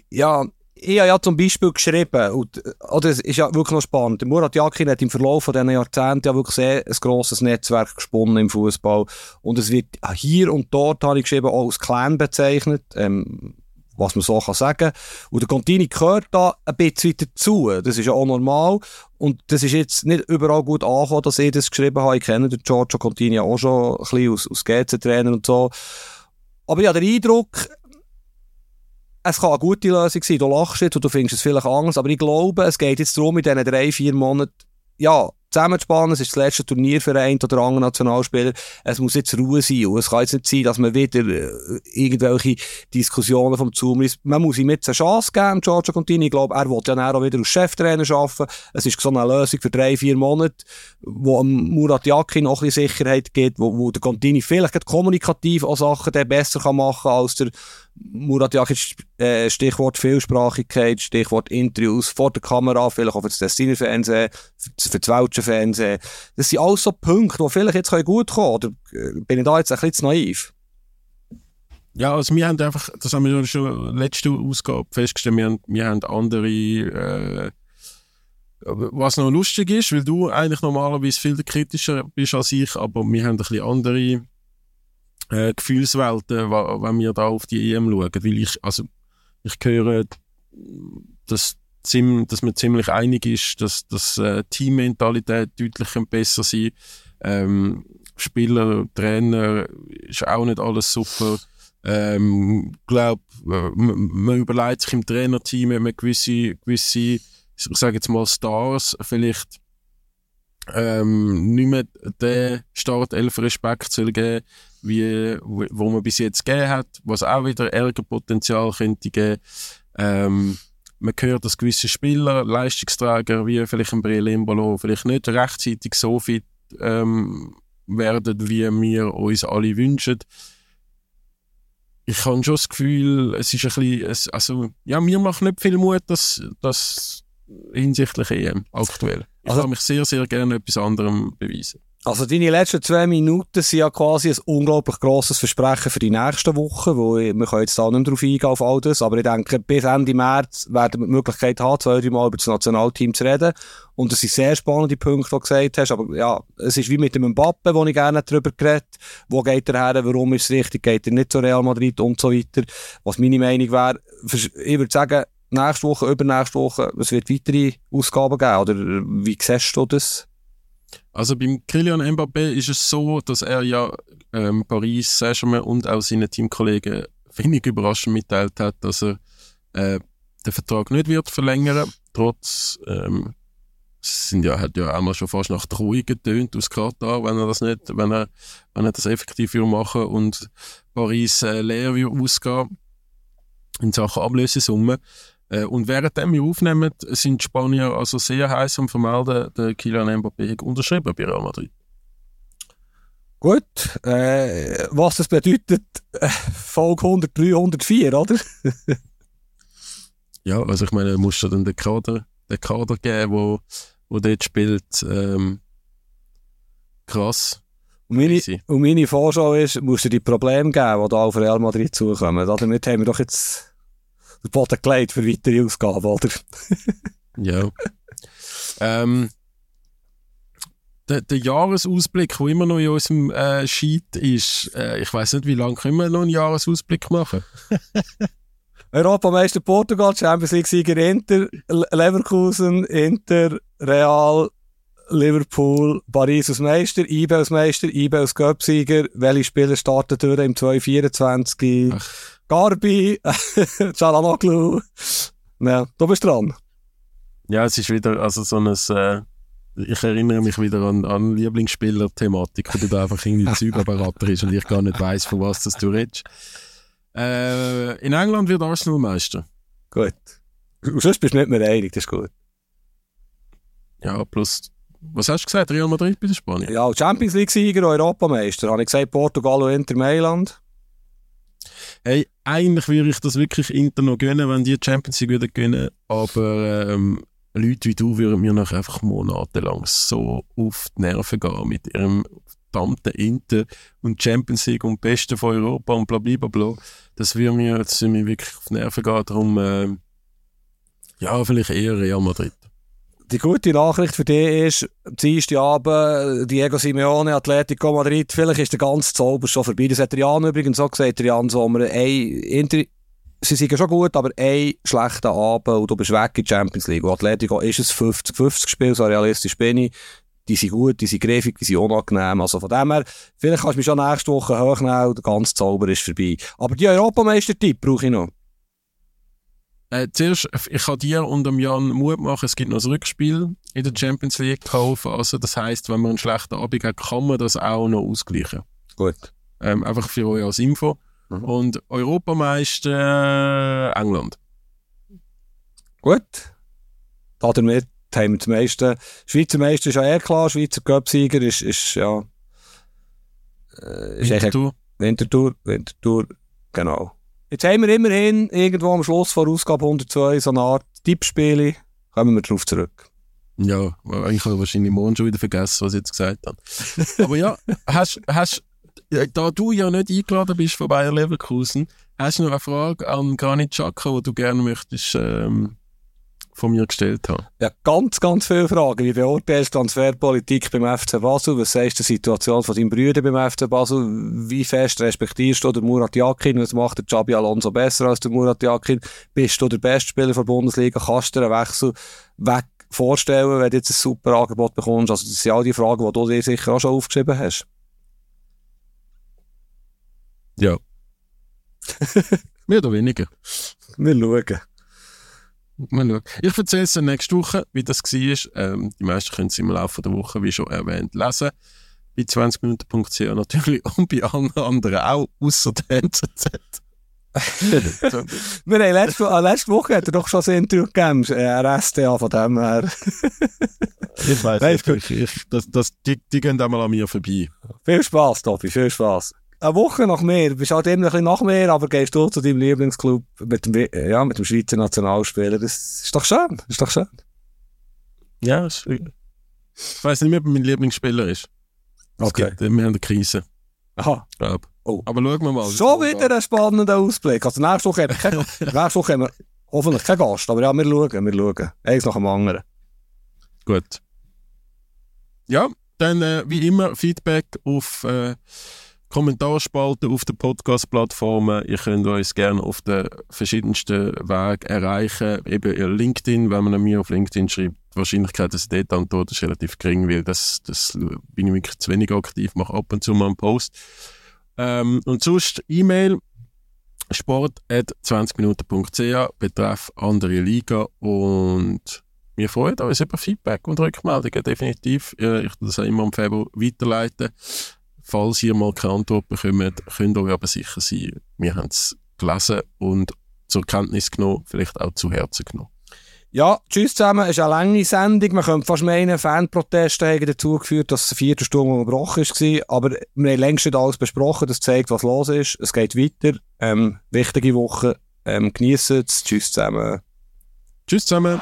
ja, ich habe ja zum Beispiel geschrieben, und, oder es ist ja wirklich noch spannend, Murat Yakin hat im Verlauf von diesen Jahrzehnten ja wirklich sehr ein grosses Netzwerk gesponnen im Fußball und es wird hier und dort, habe ich geschrieben, auch als Clan bezeichnet, ähm, was man so kann sagen. Und der Contini gehört da ein bisschen dazu. Das ist ja auch normal. Und das ist jetzt nicht überall gut angekommen, dass ich das geschrieben habe. Ich kenne den Giorgio Contini auch schon ein bisschen aus, aus GC-Trainer und so. Aber ich habe den Eindruck, es kann eine gute Lösung sein. Du lachst jetzt und du findest es vielleicht Angst, aber ich glaube, es geht jetzt darum, in diesen drei, vier Monaten, ja, zusammenzuspannen. Es ist das letzte Turnier für einen oder anderen Nationalspieler. Es muss jetzt Ruhe sein. Und es kann jetzt nicht sein, dass man wieder äh, irgendwelche Diskussionen vom Zoom ist. Man muss ihm jetzt eine Chance geben, Giorgio Contini. Ich glaube, er will ja auch wieder als Cheftrainer arbeiten. Es ist so eine Lösung für drei, vier Monate, wo Murat Yakin noch ein bisschen Sicherheit gibt, wo, wo der Contini vielleicht kommunikativ auch Sachen besser kann machen als der Murat Yakin, äh, Stichwort Vielsprachigkeit, Stichwort Interviews vor der Kamera, vielleicht auch für das Destiner Fernsehen, für das Weltsche Fernsehen. Das sind alles so Punkte, die vielleicht jetzt gut kommen Oder äh, bin ich da jetzt ein bisschen zu naiv?
Ja, also wir haben einfach, das haben wir schon letzte Ausgabe festgestellt, wir haben, wir haben andere, äh, was noch lustig ist, weil du eigentlich normalerweise viel kritischer bist als ich, aber wir haben ein bisschen andere äh, Gefühlswelten, wenn wir da auf die EM schauen. Weil ich, also, ich höre, dass, dass man ziemlich einig ist, dass, dass äh, Teammentalität deutlich besser sein ähm, Spieler, Trainer, ist auch nicht alles super. Ähm, glaub, äh, man, man überlegt sich im Trainerteam, wenn man gewisse, gewisse, ich sage jetzt mal Stars, vielleicht ähm, nicht mehr den Startelf Respekt soll geben, wie, wo man bis jetzt gegeben hat, was auch wieder Ärgerpotenzial könnte geben. Ähm, man hört, dass gewisse Spieler, Leistungsträger, wie vielleicht ein Briel Imbolo, vielleicht nicht rechtzeitig so fit ähm, werden, wie wir uns alle wünschen. Ich habe schon das Gefühl, es ist ein bisschen, also, ja, mir macht nicht viel Mut, dass, dass hinsichtlich EM aktuell. Ich also, kann mich sehr, sehr gerne etwas anderem beweisen.
Also deine letzten zwei Minuten sind ja quasi ein unglaublich grosses Versprechen für die nächsten Wochen, wo wir können jetzt da nicht mehr drauf eingehen auf all das, aber ich denke, bis Ende März werden wir die Möglichkeit haben, zwei, drei Mal über das Nationalteam zu reden. Und das sind sehr spannende Punkte, die du gesagt hast, aber ja, es ist wie mit dem Mbappe, wo ich gerne darüber geredet Wo geht er her, warum ist es richtig, geht er nicht zu Real Madrid und so weiter. Was meine Meinung wäre, ich würde sagen, nächste Woche, übernächste Woche, es wird weitere Ausgaben geben, oder wie siehst du das?
Also beim Kylian Mbappé ist es so, dass er ja ähm, Paris Saint-Germain und auch seinen Teamkollegen wenig überraschend mitteilt hat, dass er äh, den Vertrag nicht wird verlängern, trotz ähm, sind ja, hat ja einmal schon fast nach Drohung getönt aus Katar, wenn er das nicht, wenn er, wenn er das effektiv machen und Paris äh, leer ausgehen in Sachen Ablösesumme. Äh, und währenddem wir aufnehmen, sind die Spanier also sehr heiß am Vermelden, der Kylian Mbappé hat unterschrieben bei Real Madrid.
Gut, äh, was das bedeutet, äh, Folge 103, 104, oder?
ja, also ich meine, musst du dann den Kader, den Kader geben, wo, wo dort spielt. Ähm, krass.
Und meine, und meine Vorschau ist, musst du die Probleme geben, die da auf Real Madrid zukommen. Damit haben wir doch jetzt den Boden gelegt für weitere Ausgaben, oder?
ja. ähm, der, der Jahresausblick, der immer noch in unserem äh, Sheet ist, äh, ich weiß nicht, wie lange können wir noch einen Jahresausblick machen?
Europameister Portugal, Champions League-Sieger Inter, Leverkusen, Inter, Real, Liverpool, Paris als Meister, IB als Meister, IB als Cup-Sieger. Welche Spieler starten durch im 2024? Ach. Garbi, Çalanoglu. Ja, du bist dran.
Ja, es ist wieder also so ein... Äh ich erinnere mich wieder an, an Lieblingsspieler-Thematik, wo du einfach irgendwie Zeugapparat ist und ich gar nicht weiss, von was das du redest. Äh, in England wird Arsenal Meister.
Gut. Und sonst bist du nicht mehr einig, das ist gut.
Ja, plus, was hast du gesagt, Real Madrid bei den Spaniern?
Ja, Champions League-Sieger, Europameister. Habe ich gesagt, Portugal und Inter Mailand.
Hey, eigentlich würde ich das wirklich Inter noch gönnen, wenn die Champions League wieder gewinnen, aber ähm, Leute wie du würden mir noch einfach monatelang so auf die Nerven gehen mit ihrem verdammten Inter und Champions League und Beste von Europa und bla bla bla. Das würde mir, das mir wirklich auf die Nerven gehen. Darum, äh, ja, vielleicht eher Real Madrid.
Die gute Nachricht für dich ist, am Abend, Diego Simeone, Atletico Madrid, vielleicht ist der ganze Zauber schon vorbei. Das hat der Jan übrigens auch gesagt, der Jan Sommer. Ey, Inter, sie sind schon gut, aber ein schlechter Abend und du bist weg in die Champions League. Und Atletico ist es 50-50 Spiel, so realistisch bin ich. Die sind gut, die sind griffig, die sind unangenehm. Also von dem her, vielleicht kannst du mich schon nächste Woche hochnehmen und der ganze Zauber ist vorbei. Aber die Europameister-Tipp brauche ich noch.
Äh, zuerst, ich kann dir und dem Jan Mut machen, es gibt noch ein Rückspiel in der Champions League kaufen. Also das heisst, wenn man einen schlechten Abend hat, kann man das auch noch ausgleichen.
Gut.
Ähm, einfach für euch als Info. Mhm. Und Europameister äh, England.
Gut. Damit haben wir die meisten. Schweizer Meister ist ja eh klar, Schweizer Cup-Sieger ist, ist ja.
Äh, ist Wintertour.
Wintertour, Wintertour, genau. Jetzt haben wir immerhin irgendwo am Schluss vor Ausgabe 102 so eine Art Tippspiele. Kommen wir darauf zurück.
Ja, ich habe wahrscheinlich morgen schon wieder vergessen, was ich jetzt gesagt habe. Aber ja, hast, hast da du ja nicht eingeladen bist von Bayer Leverkusen, hast du noch eine Frage an Granit Xhaka, die du gerne möchtest ähm, von mir gestellt haben?
Ja, ganz, ganz viele Fragen. Wie beurteilst du Transferpolitik beim FC Basel? Was sagst du zur Situation von deinem Brüder beim FC Basel? Wie fest respektierst du den Murat Yakin? Was macht der Xabi Alonso besser als der Murat Yakin? Bist du der beste Spieler der Bundesliga? Kannst du einen Wechsel weg vorstellen, wenn du jetzt ein super Angebot bekommst? Also das sind all die Fragen, die du dir sicher auch schon aufgeschrieben hast.
Ja. Mehr oder weniger.
Wir schauen.
Mal schauen. Ich erzähle es nächste Woche, wie das war. Ähm, die meisten können es im Laufe der Woche, wie schon erwähnt, lesen. Bei 20minuten.ch natürlich und bei allen anderen auch, außer der NZZ.
Wir haben letzte, äh, letzte Woche hat er doch schon ein Interview gegeben, äh, RSTA von dem her.
ich weiß nicht, ich, ich, das, das, die, die gehen einmal an mir vorbei.
Viel Spaß, Tobi, viel Spaß eine Woche nach mir, bist halt immer ein bisschen nach mir, aber gehst du zu deinem Lieblingsclub mit dem, ja, mit dem Schweizer Nationalspieler. Das ist doch schön, ist doch schön.
Ja, ist, ich weiß nicht mehr, wer mein Lieblingsspieler ist.
Okay.
Gibt, wir haben eine Krise.
Aha.
Glaub. Oh. Aber schauen wir mal.
Schon wieder ein spannender Ausblick. Also nächste Woche, haben wir, nächste Woche haben wir hoffentlich keinen Gast, aber ja, wir schauen, wir schauen. Eins nach dem anderen.
Gut. Ja, dann äh, wie immer Feedback auf äh, Kommentarspalte auf den Podcast-Plattformen. Ihr könnt uns gerne auf den verschiedensten Wegen erreichen. Eben LinkedIn, wenn man mir auf LinkedIn schreibt. Die Wahrscheinlichkeit, dass ich dort antworte, ist relativ gering, weil das, das bin ich wirklich zu wenig aktiv, mache ab und zu mal einen Post. Ähm, und sonst E-Mail sport.20minuten.ch betreff andere Liga und wir freuen uns über Feedback und Rückmeldungen, definitiv. Ich das auch immer im Februar weiterleiten falls ihr mal keine Antwort bekommt, könnt ihr euch aber sicher sein, wir haben es gelesen und zur Kenntnis genommen, vielleicht auch zu Herzen genommen.
Ja, tschüss zusammen. Es ist eine lange Sendung. Man könnte fast meinen, Fanproteste haben dazu geführt, dass es eine vierte Stunde unterbrochen war. Aber wir haben längst nicht alles besprochen. Das zeigt, was los ist. Es geht weiter. Ähm, wichtige Woche. Ähm, geniessen es. Tschüss zusammen.
Tschüss zusammen.